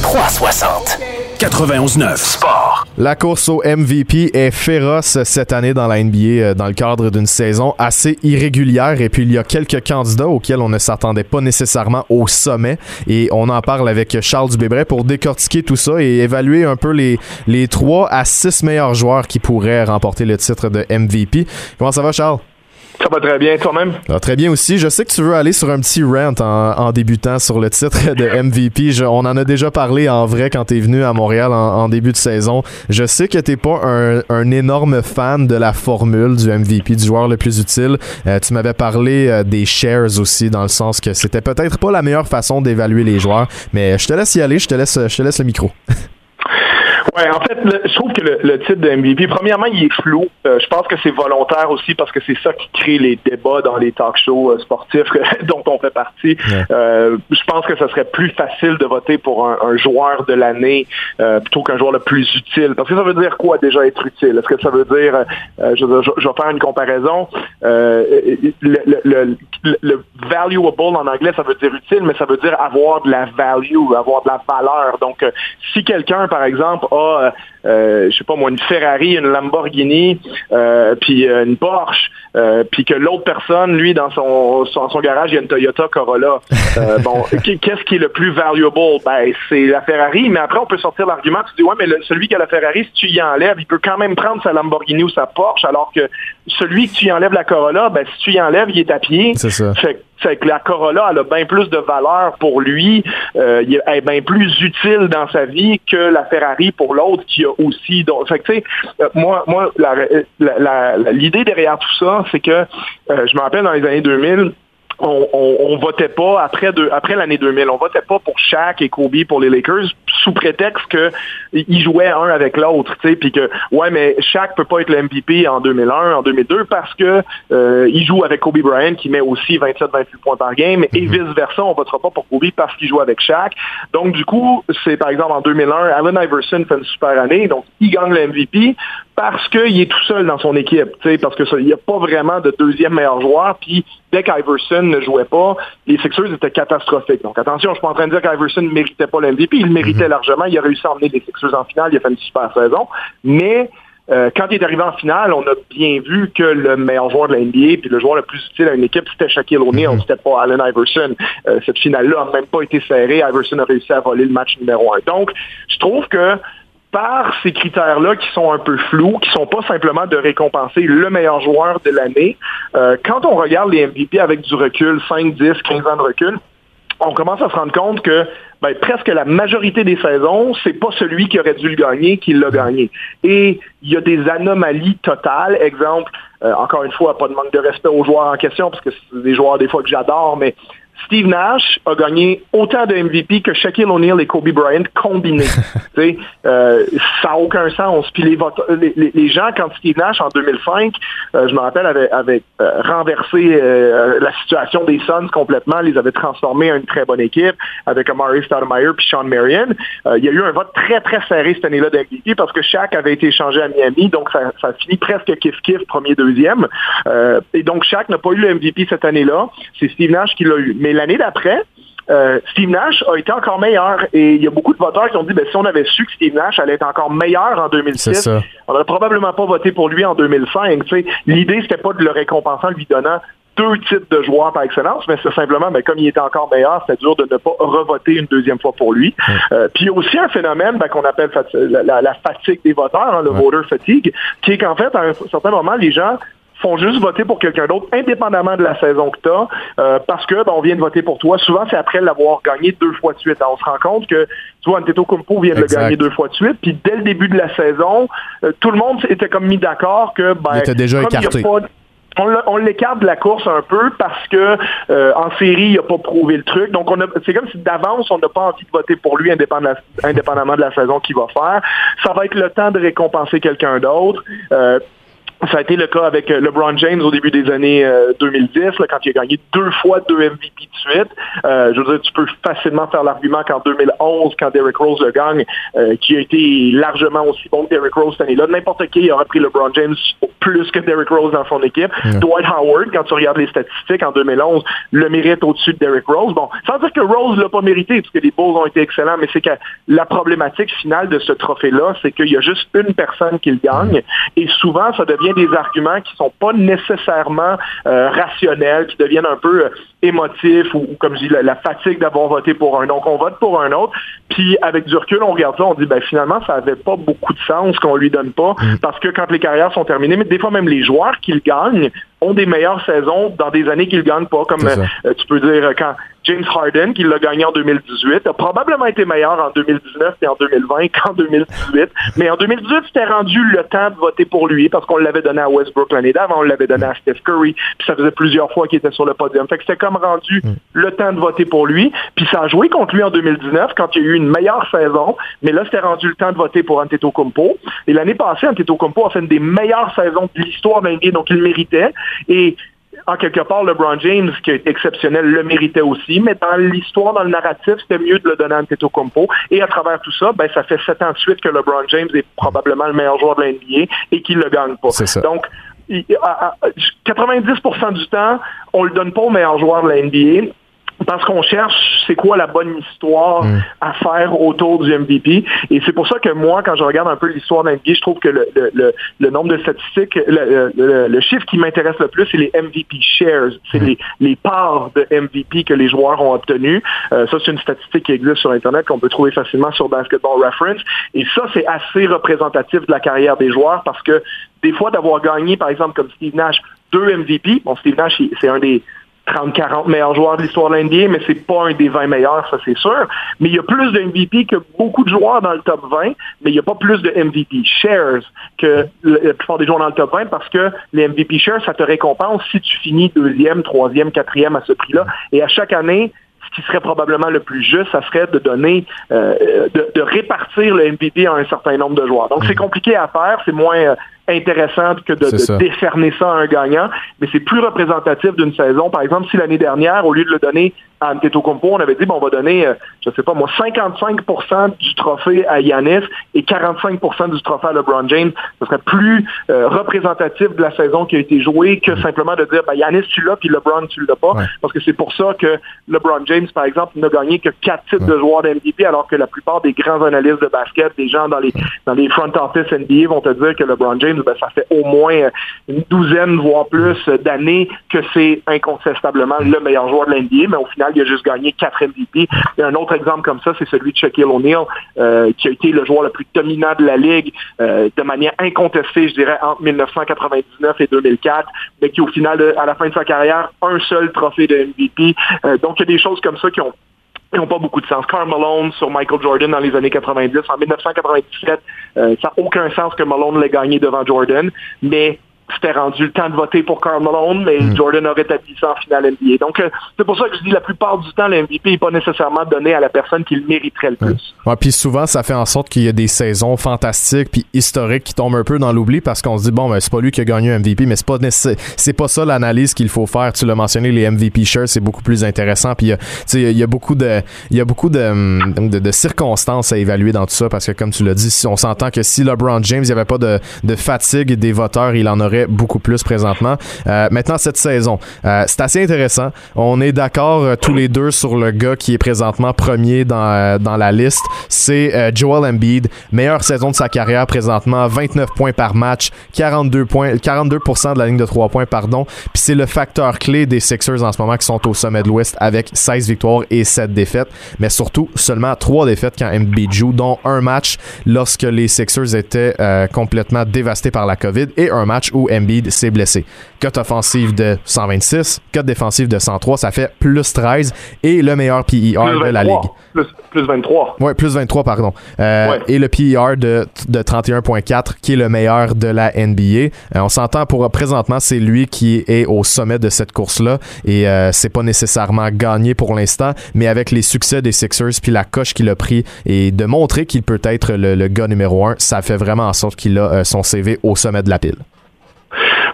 360. 91.9 Sport. La course au MVP est féroce cette année dans la NBA euh, dans le cadre d'une saison assez irrégulière et puis il y a quelques candidats auxquels on ne s'attendait pas nécessairement au sommet et on en parle avec Charles Dubébret pour décortiquer tout ça et évaluer un peu les, les 3 à 6 meilleurs joueurs qui pourraient remporter le titre de MVP. Comment ça va Charles? Ça va très bien, toi-même? Très bien aussi. Je sais que tu veux aller sur un petit rant en, débutant sur le titre de MVP. on en a déjà parlé en vrai quand tu es venu à Montréal en, début de saison. Je sais que t'es pas un, énorme fan de la formule du MVP, du joueur le plus utile. Euh, tu m'avais parlé euh, des shares aussi, dans le sens que c'était peut-être pas la meilleure façon d'évaluer les joueurs. Mais je te laisse y aller, je te laisse, je te laisse le micro. Ouais, en fait, je trouve que le, titre de MVP, premièrement, il est flou. Euh, je pense que c'est volontaire aussi parce que c'est ça qui crée les débats dans les talk shows euh, sportifs dont on fait partie. Euh, je pense que ce serait plus facile de voter pour un, joueur de l'année plutôt qu'un joueur le plus utile. Parce que ça veut dire quoi déjà être utile? Est-ce que ça veut dire, je, vais faire une comparaison, le, le, le, valuable en anglais, ça veut dire utile, mais ça veut dire avoir de la value, avoir de la valeur. Donc, si quelqu'un, par exemple, a og euh, je sais pas moi, une Ferrari, une Lamborghini, euh, puis une Porsche, puis que l'autre personne, lui, dans son, son, garage, il y a une Toyota Corolla. bon, qu'est-ce qui est le plus valuable? Ben, c'est la Ferrari, mais après, on peut sortir l'argument, tu dis, ouais, mais celui qui a la Ferrari, si tu y enlèves, il peut quand même prendre sa Lamborghini ou sa Porsche, alors que celui que tu y enlèves la Corolla, ben, si tu y enlèves, il est à pied. C'est ça. Fait que la Corolla, elle a bien plus de valeur pour lui, euh, elle est bien plus utile dans sa vie que la Ferrari pour l'autre qui a aussi. Donc, fait tu sais, euh, moi, moi, l'idée derrière tout ça, c'est que euh, je me rappelle dans les années 2000 on, on, votait pas après de, après l'année 2000, on votait pas pour Shaq et Kobe pour les Lakers, sous prétexte qu'ils jouaient un avec l'autre, tu sais, puis que, ouais, mais Shaq peut pas être le MVP en 2001, en 2002, parce que euh, il joue avec Kobe Bryant, qui met aussi 27-28 points par game, et mhm. vice-versa, on votera pas pour Kobe parce qu'il joue avec Shaq. Donc, du coup, c'est par exemple en 2001, Allen Iverson fait une super année, donc il gagne le MVP, parce qu'il est tout seul dans son équipe, parce qu'il n'y a pas vraiment de deuxième meilleur joueur, puis dès qu'Iverson ne jouait pas, les Sixers étaient catastrophiques. Donc attention, je suis pas en train de dire qu'Iverson ne méritait pas l'MVP, il le méritait mhm. largement, il a réussi à emmener les Sixers en finale, il a fait une super saison, mais euh, quand il est arrivé en finale, on a bien vu que le meilleur joueur de la NBA, puis le joueur le plus utile à une équipe, c'était Shaquille O'Neal, mhm. c'était pas Allen Iverson. Euh, cette finale-là n'a même pas été serrée. Iverson a réussi à voler le match numéro un. Donc, je trouve que par ces critères-là qui sont un peu flous, qui sont pas simplement de récompenser le meilleur joueur de l'année, euh, quand on regarde les MVP avec du recul, 5, 10, 15 ans de recul, on commence à se rendre compte que ben, presque la majorité des saisons, c'est pas celui qui aurait dû le gagner qui l'a gagné. Et il y a des anomalies totales. Exemple, euh, encore une fois, pas de manque de respect aux joueurs en question, parce que c'est des joueurs des fois que j'adore, mais Steve Nash a gagné autant de MVP que Shaquille O'Neal et Kobe Bryant combinés. euh, ça n'a aucun sens. Puis les, les, gens, quand Steve Nash, en 2005, euh, je me rappelle, avait, euh, renversé la situation des Suns complètement, les avait transformés en une très bonne équipe avec Amari Stoudemire puis Sean Marion. il y a eu un vote très, très serré cette année-là d'MVP parce que Shaq avait été échangé à Miami, donc ça, ça a fini presque kiff-kiff, premier, deuxième. et donc Shaq n'a pas eu le MVP cette année-là. C'est Steve Nash qui l'a eu. Mais l'année d'après, euh, Steve Nash a été encore meilleur. Et il y a beaucoup de voteurs qui ont dit ben, si on avait su que Steve Nash allait être encore meilleur en 2006, on n'aurait probablement pas voté pour lui en 2005. L'idée, c'était pas de le récompenser en lui donnant deux types de joueurs par excellence, mais c'est simplement, ben, comme il était encore meilleur, c'est dur de ne pas revoter une deuxième fois pour lui. Euh, puis il y a aussi un phénomène ben, qu'on appelle la, fatigue des voteurs, hein, le voter fatigue, qui est qu'en fait, à un certain moment, les gens font juste voter pour quelqu'un d'autre, indépendamment de la saison que tu as, euh, parce que ben, on vient de voter pour toi. Souvent, c'est après l'avoir gagné deux fois de suite. on se rend compte que, tu vois, Kumpo vient de le gagner deux fois de suite, puis dès le début de la saison, euh, tout le monde était comme mis d'accord que, ben, il était déjà écarté. on l'écarte de la course un peu parce que euh, en série, il n'a pas prouvé le truc. Donc, on a, c'est comme si d'avance, on n'a pas envie de voter pour lui indépendamment de la saison qu'il va faire. Ça va être le temps de récompenser quelqu'un d'autre. Ça a été le cas avec euh, LeBron James au début des années 2010, euh, là, quand il a gagné deux fois deux MVP de suite. Euh, je veux dire, tu peux facilement faire l'argument qu'en 2011, quand Derrick Rose le gagne, qui a été largement aussi bon que Derrick Rose cette année-là, n'importe qui aurait pris LeBron James plus que Derrick Rose dans son équipe. Dwight Howard, quand tu regardes les statistiques en 2011, le mérite au-dessus de Derrick Rose. Bon, sans dire que Rose l'a pas mérité, parce que les Bulls ont été excellents, mais c'est que la problématique finale de ce trophée-là, c'est qu'il y a juste une personne qui le gagne, et souvent, ça devient des arguments qui sont pas nécessairement euh, rationnels, qui deviennent un peu émotifs ou, comme je dis, la, fatigue d'avoir voté pour un. Donc, on vote pour un autre. Puis, avec du recul, on regarde ça, on dit, ben finalement, ça avait pas beaucoup de sens qu'on lui donne pas, mm. parce que quand les carrières sont terminées, mais des fois même les joueurs qui le gagnent ont des meilleures saisons dans des années qu'ils gagnent pas, comme euh, tu peux dire quand James Harden, qui l'a gagné en 2018, a probablement été meilleur en 2019 et en 2020 qu'en 2018. Mais en 2018, c'était rendu le temps de voter pour lui parce qu'on l'avait donné à Westbrook l'année d'avant, on l'avait donné à Steph Curry, puis ça faisait plusieurs fois qu'il était sur le podium. Fait que c'était comme rendu mm. le temps de voter pour lui. Puis ça a joué contre lui en 2019 quand il y a eu une meilleure saison, mais là, c'était rendu le temps de voter pour Antetokounmpo. Et l'année passée, Antetokounmpo a fait une des meilleures saisons de l'histoire d'un donc il le méritait. Et en quelque part, LeBron James, qui est exceptionnel, le méritait aussi, mais dans l'histoire, dans le narratif, c'était mieux de le donner à Antetokounmpo. Et à travers tout ça, ben, ça fait sept ans de suite que LeBron James est probablement le meilleur joueur de l'NBA et qu'il le gagne pas. Donc, 90% du temps, on le donne pas au meilleur joueur de la NBA parce qu'on cherche c'est quoi la bonne histoire mm. à faire autour du MVP. Et c'est pour ça que moi, quand je regarde un peu l'histoire d'un NBA, je trouve que le, le, le, nombre de statistiques, le, chiffre qui m'intéresse le plus, c'est les MVP shares. C'est mm. les, les parts de MVP que les joueurs ont obtenues. Euh, ça, c'est une statistique qui existe sur Internet qu'on peut trouver facilement sur Basketball Reference. Et ça, c'est assez représentatif de la carrière des joueurs parce que des fois, d'avoir gagné, par exemple, comme Steve Nash, deux MVP, bon, Steve Nash, c'est un des 30-40 meilleurs joueurs de l'histoire de l'NBA, mais c'est pas un des 20 meilleurs, ça c'est sûr. Mais il y a plus de MVP que beaucoup de joueurs dans le top 20, mais il n'y a pas plus de MVP shares que la plupart des joueurs dans le top 20 parce que les MVP shares, ça te récompense si tu finis deuxième, troisième, quatrième à ce prix-là. Et à chaque année, ce qui serait probablement le plus juste, ça serait de donner, de, de, répartir le MVP à un certain nombre de joueurs. Donc, c'est mm. compliqué à faire, c'est moins intéressant que de, décerner ça à un gagnant, mais c'est plus représentatif d'une saison. Par exemple, si l'année dernière, au lieu de le donner à Antetokounmpo, on avait dit, bon, on va donner, euh, je sais pas moi, 55% du trophée à Yanis et 45% du trophée à LeBron James. Ce serait plus euh, représentatif de la saison qui a été jouée que simplement de dire, ben, Yanis, tu l'as, puis LeBron, tu l'as pas. Parce que c'est pour ça que LeBron James, par exemple, n'a gagné que quatre titres de joueur d'MVP, alors que la plupart des grands analystes de basket, des gens dans les, dans les front office NBA vont te dire que LeBron James, ben, ça fait au moins une douzaine, voire plus d'années que c'est incontestablement le meilleur joueur de l'NBA, mais au final, il a juste gagné 4 MVP. Et un autre exemple comme ça, c'est celui de Shaquille O'Neal, euh, qui a été le joueur le plus dominant de la Ligue euh, de manière incontestée, je dirais, entre 1999 et 2004, mais qui au final, à la fin de sa carrière, un seul trophée de MVP. Euh, donc, il y a des choses comme ça qui ont n'ont pas beaucoup de sens. Carl Malone sur Michael Jordan dans les années 90. En 1997, ça n'a aucun sens que Malone l'ait gagné devant Jordan, mais c'était rendu le temps de voter pour Karl Malone, mais hmm. Jordan aurait établi ça en finale NBA. Donc, euh, c'est pour ça que je dis la plupart du temps, le MVP n'est pas nécessairement donné à la personne qui le mériterait le plus. Ouais, puis souvent, ça fait en sorte qu'il y a des saisons fantastiques puis historiques qui tombent un peu dans l'oubli parce qu'on se dit, bon, ben, c'est pas lui qui a gagné un MVP, mais c'est pas c'est pas ça l'analyse qu'il faut faire. Tu l'as mentionné, les MVP shirts, c'est beaucoup plus intéressant. Puis, il y a beaucoup de, il y a beaucoup de, de, circonstances à évaluer dans tout ça parce que, comme tu l'as dit, on s'entend que si LeBron James, il n'y avait pas de, de fatigue des voteurs, il en aurait beaucoup plus présentement. Euh, maintenant, cette saison, euh, c'est assez intéressant. On est d'accord euh, tous les deux sur le gars qui est présentement premier dans, dans la liste. C'est Joel Embiid. Meilleure saison de sa carrière présentement. 29 points par match. 42 points, 42% de la ligne de 3 points, pardon. Puis c'est le facteur clé des Sixers en ce moment qui sont au sommet de l'Ouest avec 16 victoires et 7 défaites. Mais surtout, seulement 3 défaites quand Embiid joue, dont un match lorsque les Sixers étaient complètement dévastés par la COVID et un match où Embiid s'est blessé. Cote offensive de 126, cote défensive de 103, ça fait plus 13 et le meilleur PER de la ligue. Plus, 23. Oui, plus 23, pardon. Euh, et le PER de, de 31.4 qui est le meilleur de la NBA. Euh, on s'entend pour présentement, c'est lui qui est au sommet de cette course-là et euh, c'est pas nécessairement gagné pour l'instant, mais avec les succès des Sixers puis la coche qu'il a pris et de montrer qu'il peut être le, le, gars numéro un, ça fait vraiment en sorte qu'il a son CV au sommet de la pile.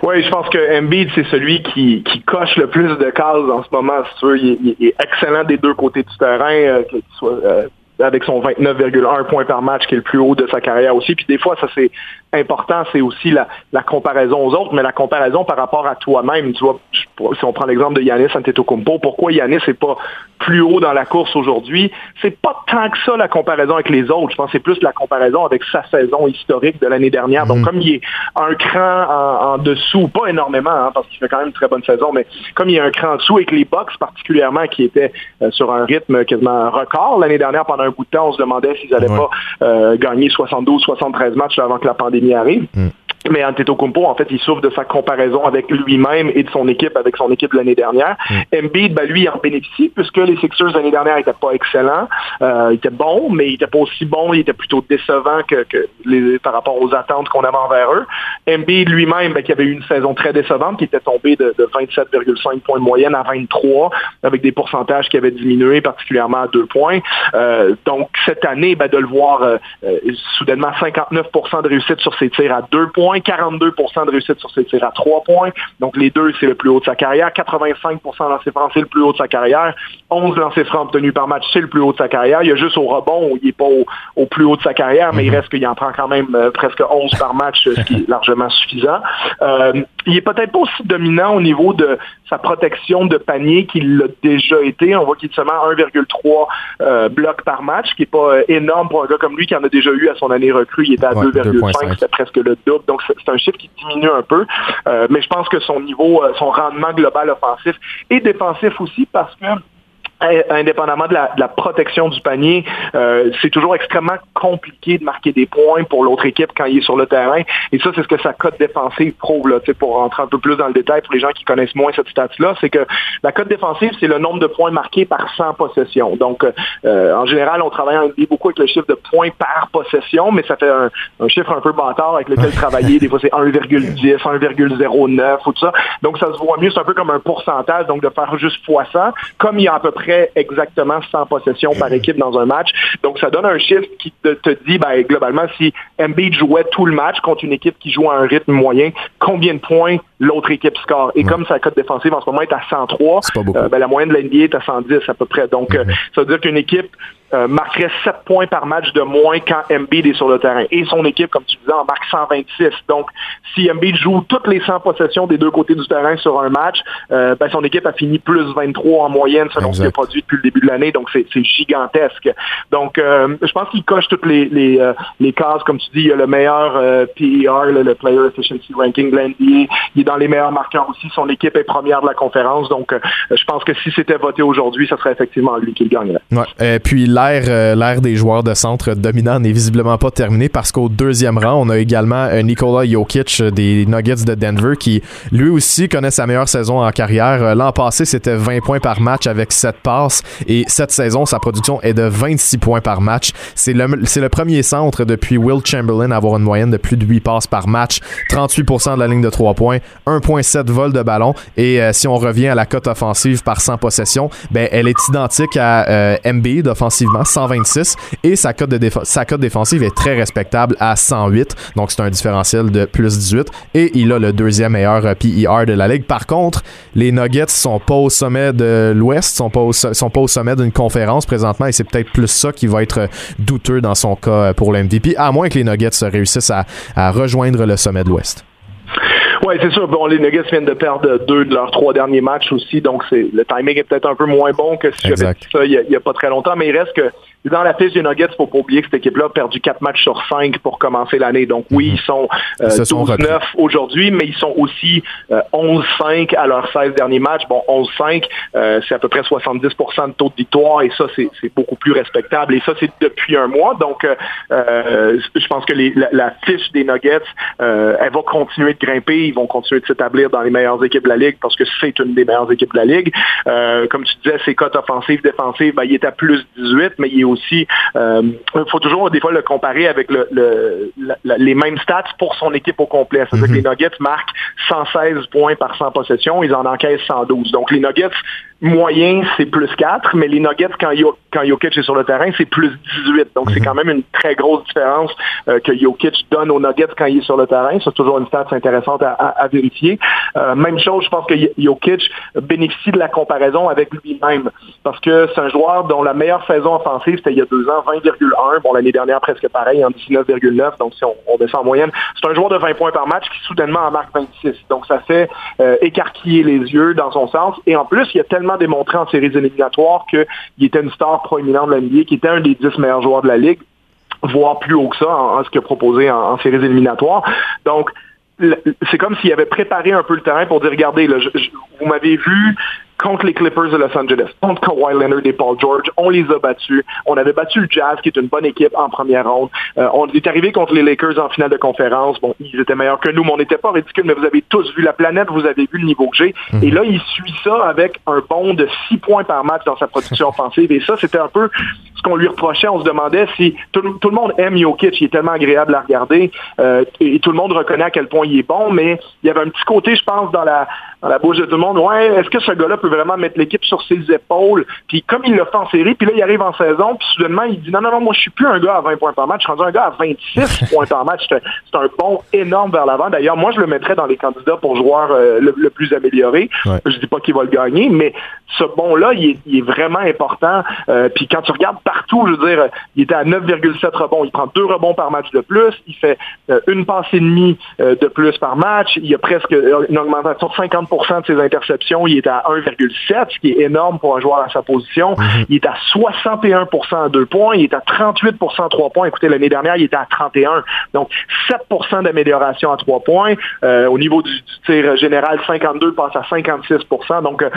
Oui, je pense que Embiid, c'est celui qui, qui coche le plus de cases en ce moment. Si tu. Il, est excellent des deux côtés du terrain, euh, euh, avec son 29,1 points par match, qui est le plus haut de sa carrière aussi. Puis des fois, ça c'est important, c'est aussi la, la, comparaison aux autres, mais la comparaison par rapport à toi-même. Tu vois, si on prend l'exemple de Yanis Antetokounmpo, pourquoi Yanis n'est pas plus haut dans la course aujourd'hui? C'est pas tant que ça la comparaison avec les autres. Je pense que c'est plus la comparaison avec sa saison historique de l'année dernière. Donc, mhm. comme il est un cran en, dessous, pas énormément, hein, parce qu'il fait quand même une très bonne saison, mais comme il y a un cran en dessous avec les Bucks particulièrement qui étaient euh, sur un rythme quasiment record l'année dernière pendant un bout de temps, on se demandait s'ils n'allaient pas euh, gagner 72, 73 matchs avant que la pandémie arrive. Mm. Mais Antetokounmpo, en fait, il souffre de sa comparaison avec lui-même et de son équipe, avec son équipe l'année dernière. Mm. Embiid, ben, lui, en bénéficie, puisque les Sixers l'année dernière n'étaient pas excellents. Euh, il était bon, mais il n'était pas aussi bon, il était plutôt décevant que, les, par rapport aux attentes qu'on avait envers eux. Embiid lui-même, ben, qui avait eu une saison très décevante, qui était tombé de, 27,5 points de moyenne à 23, avec des pourcentages qui avaient diminué, particulièrement à deux points. Euh, donc, cette année, ben, de le voir euh, euh soudainement 59% de réussite sur ses tirs à deux points, 42% de réussite sur ses tirs à 3 points. Donc les deux, c'est le plus haut de sa carrière. 85% lancers francs, c'est le plus haut de sa carrière. 11 lancers francs obtenus par match, c'est le plus haut de sa carrière. Il y a juste au rebond où il n'est pas au, plus haut de sa carrière, mais il mhm. reste qu'il en prend quand même euh, presque 11 par match, ce qui est largement suffisant. Euh, il est peut-être pas aussi dominant au niveau de sa protection de panier qu'il l'a déjà été. On voit qu'il est seulement 1,3 euh, blocs par match, qui n'est pas énorme pour un gars comme lui qui en a déjà eu à son année recrue. Il était à 2,5, c'était presque le double. Donc c'est un chiffre qui diminue un peu. Euh, mais je pense que son niveau, euh, son rendement global offensif et défensif aussi, parce que indépendamment de la, protection du panier, euh, c'est toujours extrêmement compliqué de marquer des points pour l'autre équipe quand il est sur le terrain. Et ça, c'est ce que sa cote défensive prouve. Là, pour rentrer un peu plus dans le détail pour les gens qui connaissent moins cette stat-là, c'est que la cote défensive, c'est le nombre de points marqués par 100 possessions. Donc, euh, en général, on travaille beaucoup avec le chiffre de points par possession, mais ça fait un, chiffre un peu bâtard avec lequel travailler. Des fois, c'est 1,10, 1,09 ou tout ça. Donc, ça se voit mieux. C'est un peu comme un pourcentage, donc de faire juste fois 100. Comme il y a à peu près près exactement 100 possessions par équipe dans un match. Donc, ça donne un chiffre qui te, dit, ben, globalement, si Embiid jouait tout le match contre une équipe qui joue à un rythme moyen, combien de points l'autre équipe score? Et comme sa cote défensive en ce moment est à 103, euh, ben, la moyenne de l'NBA est à 110 à peu près. Donc, euh, mm-hmm. ça veut dire qu'une équipe euh, marquerait 7 points par match de moins quand Embiid est sur le terrain. Et son équipe, comme tu disais, en marque 126. Donc, si Embiid joue toutes les 100 possessions des deux côtés du terrain sur un match, ben, son équipe a fini plus 23 en moyenne selon ce qu'il a produit depuis le début de l'année. Donc, c'est gigantesque. Donc, je pense qu'il coche toutes les, les, les, cases. Comme tu dis, il y a le meilleur PER, le, Player Efficiency Ranking de l'NBA. Il est dans les meilleurs marqueurs aussi. Son équipe est première de la conférence. Donc, euh, je pense que si c'était voté aujourd'hui, ce serait effectivement lui qui le gagnerait. Ouais. Puis, euh, l'ère des joueurs de centre dominant n'est visiblement pas terminée parce qu'au deuxième rang, on a également euh, Nikola Jokic des Nuggets de Denver qui, lui aussi, connaît sa meilleure saison en carrière. L'an passé, c'était 20 points par match avec 7 passes. Et cette saison, sa production est de 26 points par match. C'est le, le premier centre depuis Will Chamberlain à avoir une moyenne de plus de 8 passes par match, 38% de la ligne de 3 points, 1.7 vols de ballon. Et euh, si on revient à la cote offensive par 100 possessions, ben, elle est identique à euh, Embiid offensivement, 126. Et sa cote, défensive est très respectable à 108. Donc, c'est un différentiel de plus 18. Et il a le deuxième meilleur euh, PER de la ligue. Par contre, les Nuggets sont pas au sommet de l'Ouest, sont pas au, sont pas au sommet d'une conférence présentement. Et c'est peut-être plus ça qui va être douteux dans son cas pour l'MVP, à moins que les Nuggets réussissent à rejoindre le sommet de l'Ouest. Oui, c'est sûr. Bon, les Nuggets viennent de perdre deux de leurs trois derniers matchs aussi, donc c'est le timing est peut-être un peu moins bon que si j'avais dit ça il n'y a, pas très longtemps, mais il reste que dans la fiche des Nuggets, il faut pas oublier que cette équipe-là a perdu quatre matchs sur cinq pour commencer l'année. Donc oui, mhm. ils sont euh, 12-9 aujourd'hui, mais ils sont aussi 11-5 euh, à leurs 16 derniers matchs. Bon, 11-5, euh, c'est à peu près 70% de taux de victoire et ça, c'est beaucoup plus respectable. Et ça, c'est depuis un mois. Donc, euh, je pense que la, fiche des Nuggets, elle va continuer de grimper. Ils vont continuer de s'établir dans les meilleures équipes de la Ligue parce que c'est une des meilleures équipes de la Ligue. comme tu disais, ses cotes offensives, défensives, ben, il est à plus 18, mais il est aussi, euh, il faut toujours des fois le comparer avec le, les mêmes stats pour son équipe au complet. C'est-à-dire que mhm. les Nuggets marquent 116 points par 100 possessions, ils en encaissent 112. Donc les Nuggets moyen, c'est plus 4, mais les Nuggets, quand, quand Jokic est sur le terrain, c'est plus 18. Donc, c'est mhm. quand même une très grosse différence euh, que Jokic donne aux Nuggets quand il est sur le terrain. C'est toujours une stat intéressante à, vérifier. Euh, même chose, je pense que Jokic bénéficie de la comparaison avec lui-même parce que c'est un joueur dont la meilleure saison offensive, il y a deux ans, 20,1. Bon, l'année dernière, presque pareil, en 19,9. Donc, si on, descend en moyenne, c'est un joueur de 20 points par match qui soudainement en marque 26. Donc, ça fait euh, écarquiller les yeux dans son sens. Et en plus, il a tellement démontré en séries éliminatoires qu'il était une star proéminente de la qu'il était un des dix meilleurs joueurs de la Ligue, voire plus haut que ça en, ce qu'il a proposé en, séries éliminatoires. Donc, c'est comme s'il avait préparé un peu le terrain pour dire, regardez, vous m'avez vu, contre les Clippers de Los Angeles, contre Kawhi Leonard et Paul George. On les a battus. On avait battu le Jazz, qui est une bonne équipe en première ronde. Euh, on est arrivé contre les Lakers en finale de conférence. Bon, ils étaient meilleurs que nous, mais on n'était pas ridicule, mais vous avez tous vu la planète, vous avez vu le niveau que j'ai. Et là, il suit ça avec un bond de 6 points par match dans sa production offensive. Et ça, c'était un peu ce qu'on lui reprochait. On se demandait si tout, le monde aime Jokic, il est tellement agréable à regarder. Euh, et, tout le monde reconnaît à quel point il est bon, mais il y avait un petit côté, je pense, dans la, dans la bouche de tout le monde. Ouais, est-ce que ce gars-là vraiment mettre l'équipe sur ses épaules. Puis comme il l'a fait en série, puis là, il arrive en saison, puis soudainement, il dit non, non, non, moi, je suis plus un gars à 20 points par match, je suis rendu un gars à 26 points par match. C'est un bond énorme vers l'avant. D'ailleurs, moi, je le mettrais dans les candidats pour joueur euh, le, plus amélioré. Je dis pas qu'il va le gagner, mais ce bond-là, il, est, vraiment important. Euh, puis quand tu regardes partout, je veux dire, il était à 9,7 rebonds. Il prend deux rebonds par match de plus. Il fait euh, une passe et demie de plus par match. Il y a presque une augmentation de 50% de ses interceptions. Il est à 1,7 ce qui est énorme pour un joueur à sa position. Mhm. Il est à 61 à deux points, il est à 38 à trois points. Écoutez, l'année dernière, il était à 31. Donc, 7% d'amélioration à trois points. Euh, au niveau du, tir général, 52 passe à 56 Donc, euh,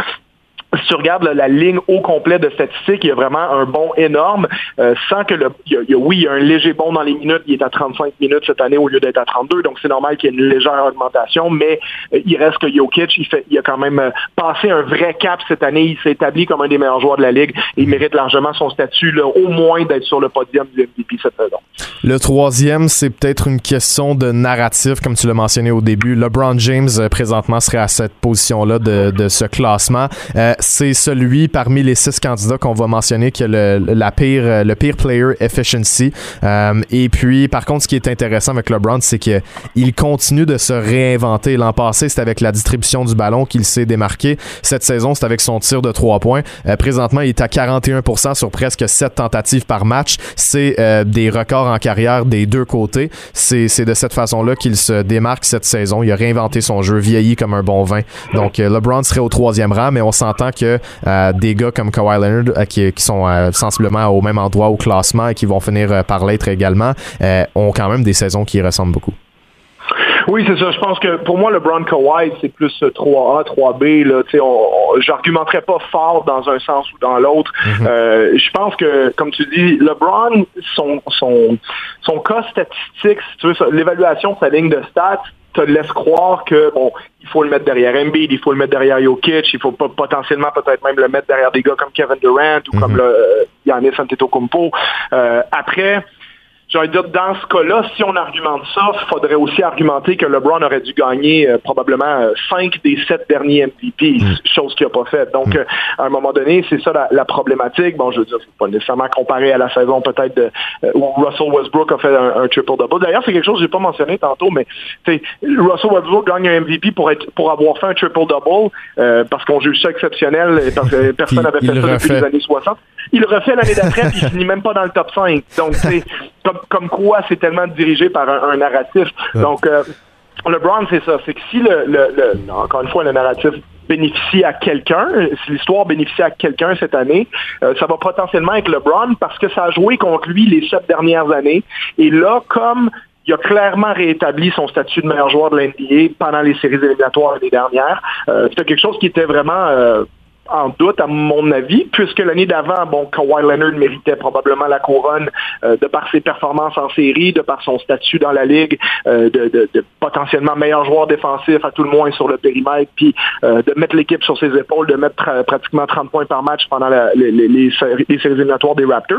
si tu regardes la ligne au complet de statistiques, il y a vraiment un bond énorme, euh, sans que le, il y a, oui, il y a un léger bond dans les minutes, il est à 35 minutes cette année au lieu d'être à 32, donc c'est normal qu'il y ait une légère augmentation, mais euh, il reste que Jokic, il, fait, il a quand même euh, passé un vrai cap cette année, il s'est établi comme un des meilleurs joueurs de la ligue, et il mérite largement son statut, là, au moins d'être sur le podium du MVP cette saison. Le troisième, c'est peut-être une question de narratif, comme tu l'as mentionné au début. LeBron James, présentement, serait à cette position-là de, de ce classement. C'est celui parmi les six candidats qu'on va mentionner qui a le, la pire, le pire player efficiency. et puis, par contre, ce qui est intéressant avec LeBron, c'est qu'il continue de se réinventer. L'an passé, c'était avec la distribution du ballon qu'il s'est démarqué. Cette saison, c'est avec son tir de trois points. présentement, il est à 41% sur presque 7 tentatives par match. C'est des records en carrière des deux côtés. C'est de cette façon-là qu'il se démarque cette saison. Il a réinventé son jeu, vieilli comme un bon vin. Donc, euh, LeBron serait au troisième rang, mais on s'entend que euh, des gars comme Kawhi Leonard, euh, qui, qui, sont sensiblement au même endroit au classement et qui vont finir par l'être également, ont quand même des saisons qui ressemblent beaucoup. Oui, c'est ça. Je pense que pour moi, le Brown Kawhi, c'est plus 3A, 3B. Là. On, j'argumenterais pas fort dans un sens ou dans l'autre. Mhm. euh, je pense que, comme tu dis, LeBron, son, son, son cas statistique, si tu veux, l'évaluation de sa ligne de stats, te laisse croire que bon, il faut le mettre derrière Embiid, il faut le mettre derrière Jokic, il faut pas, potentiellement peut-être même le mettre derrière des gars comme Kevin Durant ou comme mhm. le euh, Giannis Antetokounmpo. Euh, après, j'ai envie de dire, dans ce cas-là, si on argumente ça, il faudrait aussi argumenter que LeBron aurait dû gagner euh, probablement euh, cinq des sept derniers MVP, mm. chose qu'il n'a pas fait. Donc, mm. euh, à un moment donné, c'est ça la, problématique. Bon, je veux dire, faut pas nécessairement comparer à la saison peut-être de où Russell Westbrook a fait un, triple-double. D'ailleurs, c'est quelque chose que j'ai pas mentionné tantôt, mais Russell Westbrook gagne un MVP pour être pour avoir fait un triple-double parce qu'on juge ça exceptionnel et parce que personne n'avait fait ça depuis les années 60. Il refait l'année d'après, puis il finit même pas dans le top 5. Donc, c'est comme, quoi c'est tellement dirigé par un, narratif. Donc, euh, LeBron, c'est ça. C'est que si, le, le, encore une fois, le narratif bénéficie à quelqu'un, si l'histoire bénéficie à quelqu'un cette année, euh, ça va potentiellement être LeBron parce que ça a joué contre lui les sept dernières années. Et là, comme il a clairement rétabli son statut de meilleur joueur de l'NBA pendant les séries éliminatoires l'année dernière. Euh, C'était quelque chose qui était vraiment euh, en doute, à mon avis, puisque l'année d'avant, bon, Kawhi Leonard méritait probablement la couronne euh, de par ses performances en série, de par son statut dans la ligue, euh, de, de, potentiellement meilleur joueur défensif à tout le moins sur le périmètre, puis euh, de mettre l'équipe sur ses épaules, de mettre pratiquement 30 points par match pendant les, les, les, séries éliminatoires des Raptors.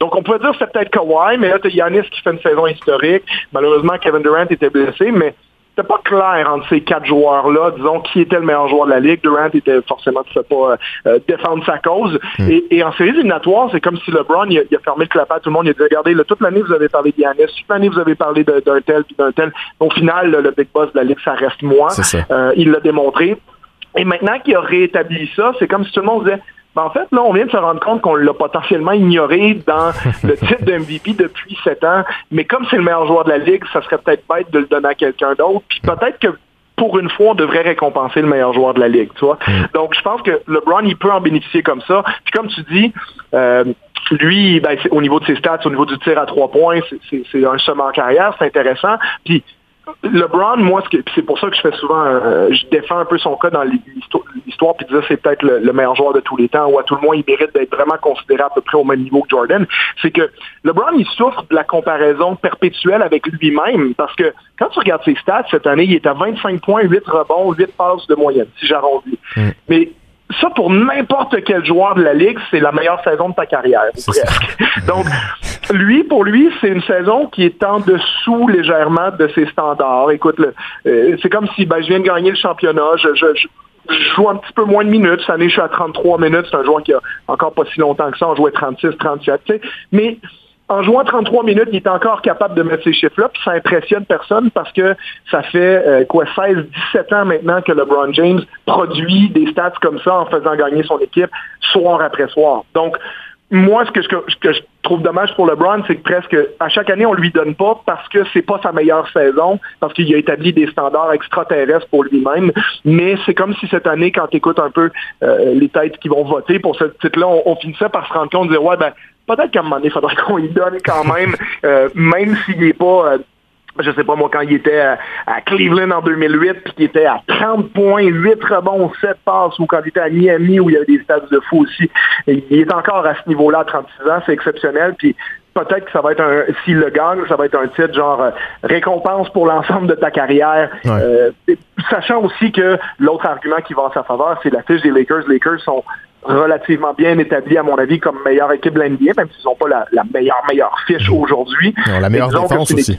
Donc, on pourrait dire que c'est peut-être Kawhi, mais là, tu Yanis qui fait une saison historique. Malheureusement, Kevin Durant était blessé, mais c'était pas clair entre ces quatre joueurs-là, disons, qui était le meilleur joueur de la Ligue. Durant était forcément, tu ne pas euh, défendre sa cause. Hmm. Et, en séries éliminatoires, c'est comme si LeBron, il a, il a fermé le clapet à tout le monde. Il a dit, regardez, toute l'année, vous avez parlé d'Yanis, toute l'année, vous avez parlé d'un tel puis d'un tel. Au final, le big boss de la Ligue, ça reste moi. Euh, il l'a démontré. Et maintenant qu'il a rétabli ça, c'est comme si tout le monde disait, ben, en fait, là, on vient de se rendre compte qu'on l'a potentiellement ignoré dans le titre de MVP depuis sept ans. Mais comme c'est le meilleur joueur de la Ligue, ça serait peut-être bête de le donner à quelqu'un d'autre. Puis peut-être que pour une fois, on devrait récompenser le meilleur joueur de la Ligue, tu vois. Mm. Donc, je pense que LeBron, il peut en bénéficier comme ça. Puis comme tu dis, euh, lui, ben, au niveau de ses stats, au niveau du tir à trois points, c'est un chemin en carrière, c'est intéressant. Puis LeBron, moi, c'est pour ça que je fais souvent, euh, je défends un peu son cas dans l'histoire, puis dire c'est peut-être le, meilleur joueur de tous les temps, ou à tout le moins il mérite d'être vraiment considéré à peu près au même niveau que Jordan. C'est que LeBron, il souffre de la comparaison perpétuelle avec lui-même, parce que quand tu regardes ses stats cette année, il est à 25 points, 8 rebonds, 8 passes de moyenne, si j'arrondis. Mm. Mais ça, pour n'importe quel joueur de la Ligue, c'est la meilleure saison de ta carrière. Donc, lui, pour lui, c'est une saison qui est en dessous légèrement de ses standards. Écoute, euh, c'est comme si ben, je viens de gagner le championnat, je, joue un petit peu moins de minutes. Cette année, je suis à 33 minutes. C'est un joueur qui a encore pas si longtemps que ça. On jouait 36, 37. Mais en jouant 33 minutes, il est encore capable de mettre ces chiffres-là, puis ça impressionne personne parce que ça fait euh, quoi 16, 17 ans maintenant que LeBron James produit des stats comme ça en faisant gagner son équipe soir après soir. Donc, moi, ce que, je trouve dommage pour LeBron, c'est que presque à chaque année, on lui donne pas parce que c'est pas sa meilleure saison, parce qu'il a établi des standards extraterrestres pour lui-même. Mais c'est comme si cette année, quand tu écoutes un peu euh, les têtes qui vont voter pour ce titre-là, on, finissait par se rendre compte de dire ouais, ben peut-être qu'à un moment donné, il faudrait qu'on lui donne quand même, euh, même s'il n'est pas euh, je sais pas moi, quand il était à, Cleveland en 2008, puis qu'il était à 30 points, 8 rebonds, 7 passes, ou quand il était à Miami, où il y avait des stats de fou aussi. il est encore à ce niveau-là à 36 ans, c'est exceptionnel, puis peut-être que ça va être un, s'il le gagne, ça va être un titre genre euh, récompense pour l'ensemble de ta carrière. Euh, sachant aussi que l'autre argument qui va en sa faveur, c'est la fiche des Lakers. Les Lakers sont relativement bien établis, à mon avis, comme meilleure équipe de l'NBA, même s'ils n'ont pas la, meilleure, meilleure fiche aujourd'hui. La meilleure défense aussi.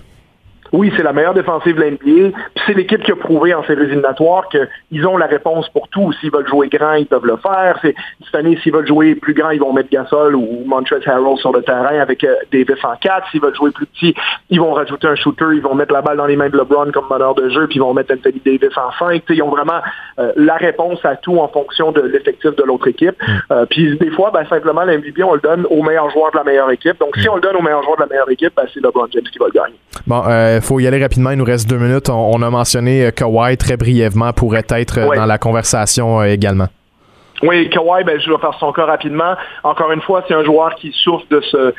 Oui, c'est la meilleure défensive de l'NBA. c'est l'équipe qui a prouvé en séries éliminatoires qu'ils ont la réponse pour tout. S'ils veulent jouer grand, ils peuvent le faire. Cette année, s'ils veulent jouer plus grand, ils vont mettre Gasol ou Montrezl Harrell sur le terrain avec euh, Davis en 4. S'ils veulent jouer plus petit, ils vont rajouter un shooter, ils vont mettre la balle dans les mains de LeBron comme meneur de jeu, puis ils vont mettre Anthony Davis en 5. ils ont vraiment euh, la réponse à tout en fonction de l'effectif de l'autre équipe. Mm. Euh, puis des fois, ben, simplement, l'MVP, on le donne au meilleur joueur de la meilleure équipe. Donc, si mm. on le donne au meilleur joueur de la meilleure équipe, ben, c'est LeBron James qui va le gagner. Bon, il faut y aller rapidement. Il nous reste deux minutes. On, a mentionné Kawhi très brièvement pourrait être dans la conversation également. Oui, Kawhi, ben, je vais faire son cas rapidement. Encore une fois, c'est un joueur qui souffre de ce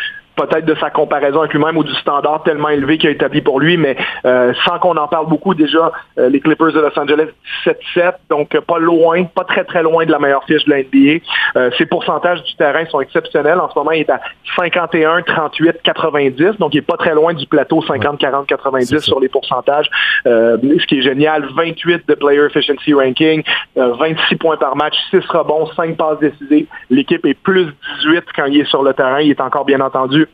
peut-être de sa comparaison avec lui-même ou du standard tellement élevé qu'il a établi pour lui, mais euh, sans qu'on en parle beaucoup, déjà, euh, les Clippers de Los Angeles 17-7, donc pas loin, pas très très loin de la meilleure fiche de la NBA. Euh, ses pourcentages du terrain sont exceptionnels. En ce moment, il est à 51, 38, 90, donc il est pas très loin du plateau 50, 40, 90 sur les pourcentages. ce qui est génial, 28 de Player Efficiency Ranking, 26 points par match, 6 rebonds, 5 passes décisives. L'équipe est plus 18 quand il est sur le terrain. Il est encore bien entendu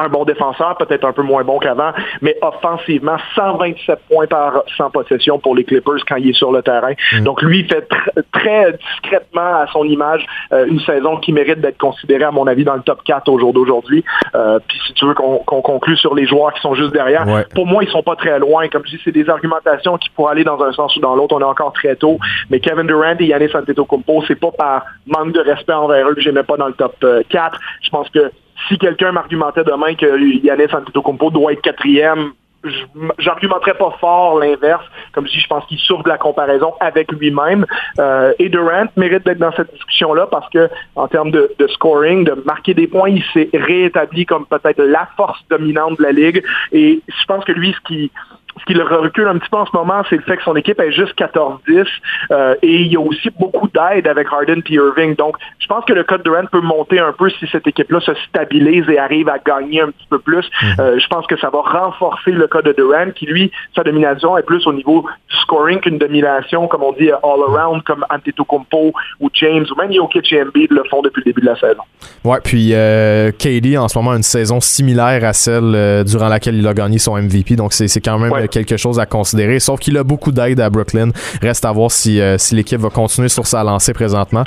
un bon défenseur, peut-être un peu moins bon qu'avant, mais offensivement, 127 points par 100 possessions pour les Clippers quand il est sur le terrain. Mm. Donc lui, il fait très discrètement à son image euh, une saison qui mérite d'être considérée, à mon avis, dans le top 4 au jour d'aujourd'hui. Euh, puis si tu veux qu'on conclue sur les joueurs qui sont juste derrière, pour moi, ils sont pas très loin. Comme je dis, c'est des argumentations qui pourraient aller dans un sens ou dans l'autre. On est encore très tôt. Mais Kevin Durant et Yannis Antetokounmpo, c'est pas par manque de respect envers eux que je pas dans le top 4. Euh, je pense que si quelqu'un m'argumentait demain que Yannis Antetokounmpo doit être quatrième, j'argumenterais pas fort l'inverse. Comme je dis, je pense qu'il souffre de la comparaison avec lui-même. Euh, et Durant mérite d'être dans cette discussion-là parce que en termes de, de, scoring, de marquer des points, il s'est réétabli comme peut-être la force dominante de la ligue. Et je pense que lui, ce qui ce qui le recule un petit peu en ce moment, c'est le fait que son équipe est juste 14-10 euh, et il y a aussi beaucoup d'aide avec Harden et Irving. Donc, je pense que le code Durant peut monter un peu si cette équipe-là se stabilise et arrive à gagner un petit peu plus. Mhm. Euh, je pense que ça va renforcer le code de Durant qui, lui, sa domination est plus au niveau du scoring qu'une domination, comme on dit, all-around, comme Antetokounmpo ou James ou même Jokic et Embiid le font depuis le début de la saison. Ouais, puis euh, KD en ce moment a une saison similaire à celle euh, durant laquelle il a gagné son MVP, donc c'est quand même quelque chose à considérer. Sauf qu'il a beaucoup d'aide à Brooklyn. Reste à voir si, euh, si l'équipe va continuer sur sa lancée présentement.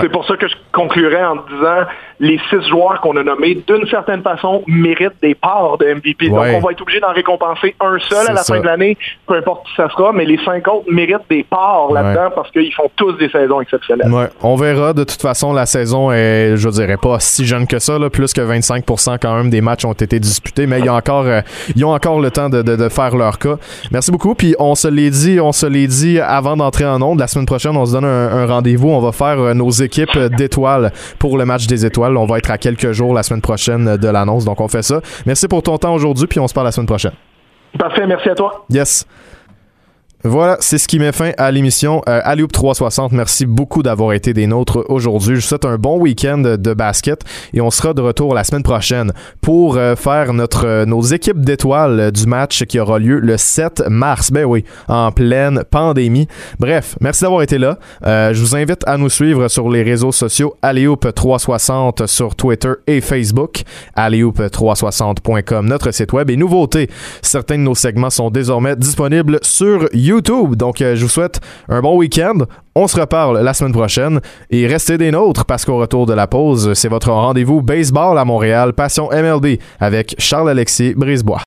C'est pour ça que je conclurai en disant les six joueurs qu'on a nommés, d'une certaine façon, méritent des parts de MVP. Donc, on va être obligé d'en récompenser un seul à la fin de l'année, peu importe qui ça sera, mais les cinq autres méritent des parts là-dedans parce qu'ils font tous des saisons exceptionnelles. Ouais. On verra. De toute façon, la saison est, je dirais pas si jeune que ça, là, plus que 25% quand même des matchs ont été disputés, mais il y a encore, euh, ils ont encore le temps de, de, de, faire leur cas. Merci beaucoup. Puis on se l'est dit, on se l'est dit avant d'entrer en onde. La semaine prochaine, on se donne un, un rendez-vous. On va faire euh, nos équipes d'étoiles pour le match des étoiles. On va être à quelques jours la semaine prochaine de l'annonce, donc on fait ça. Merci pour ton temps aujourd'hui, puis on se parle la semaine prochaine. Parfait, merci à toi. Yes. Voilà, c'est ce qui met fin à l'émission euh, 360. Merci beaucoup d'avoir été des nôtres aujourd'hui. Je vous souhaite un bon week-end de basket et on sera de retour la semaine prochaine pour euh, faire notre euh, nos équipes d'étoiles du match qui aura lieu le 7 mars. Ben oui, en pleine pandémie. Bref, merci d'avoir été là. Euh, je vous invite à nous suivre sur les réseaux sociaux Aléoupe 360 sur Twitter et Facebook, aléoupe360.com notre site web et nouveauté. Certains de nos segments sont désormais disponibles sur YouTube YouTube. Donc, euh, je vous souhaite un bon week-end. On se reparle la semaine prochaine et restez des nôtres parce qu'au retour de la pause, c'est votre rendez-vous baseball à Montréal, Passion MLB avec Charles-Alexis Brisebois.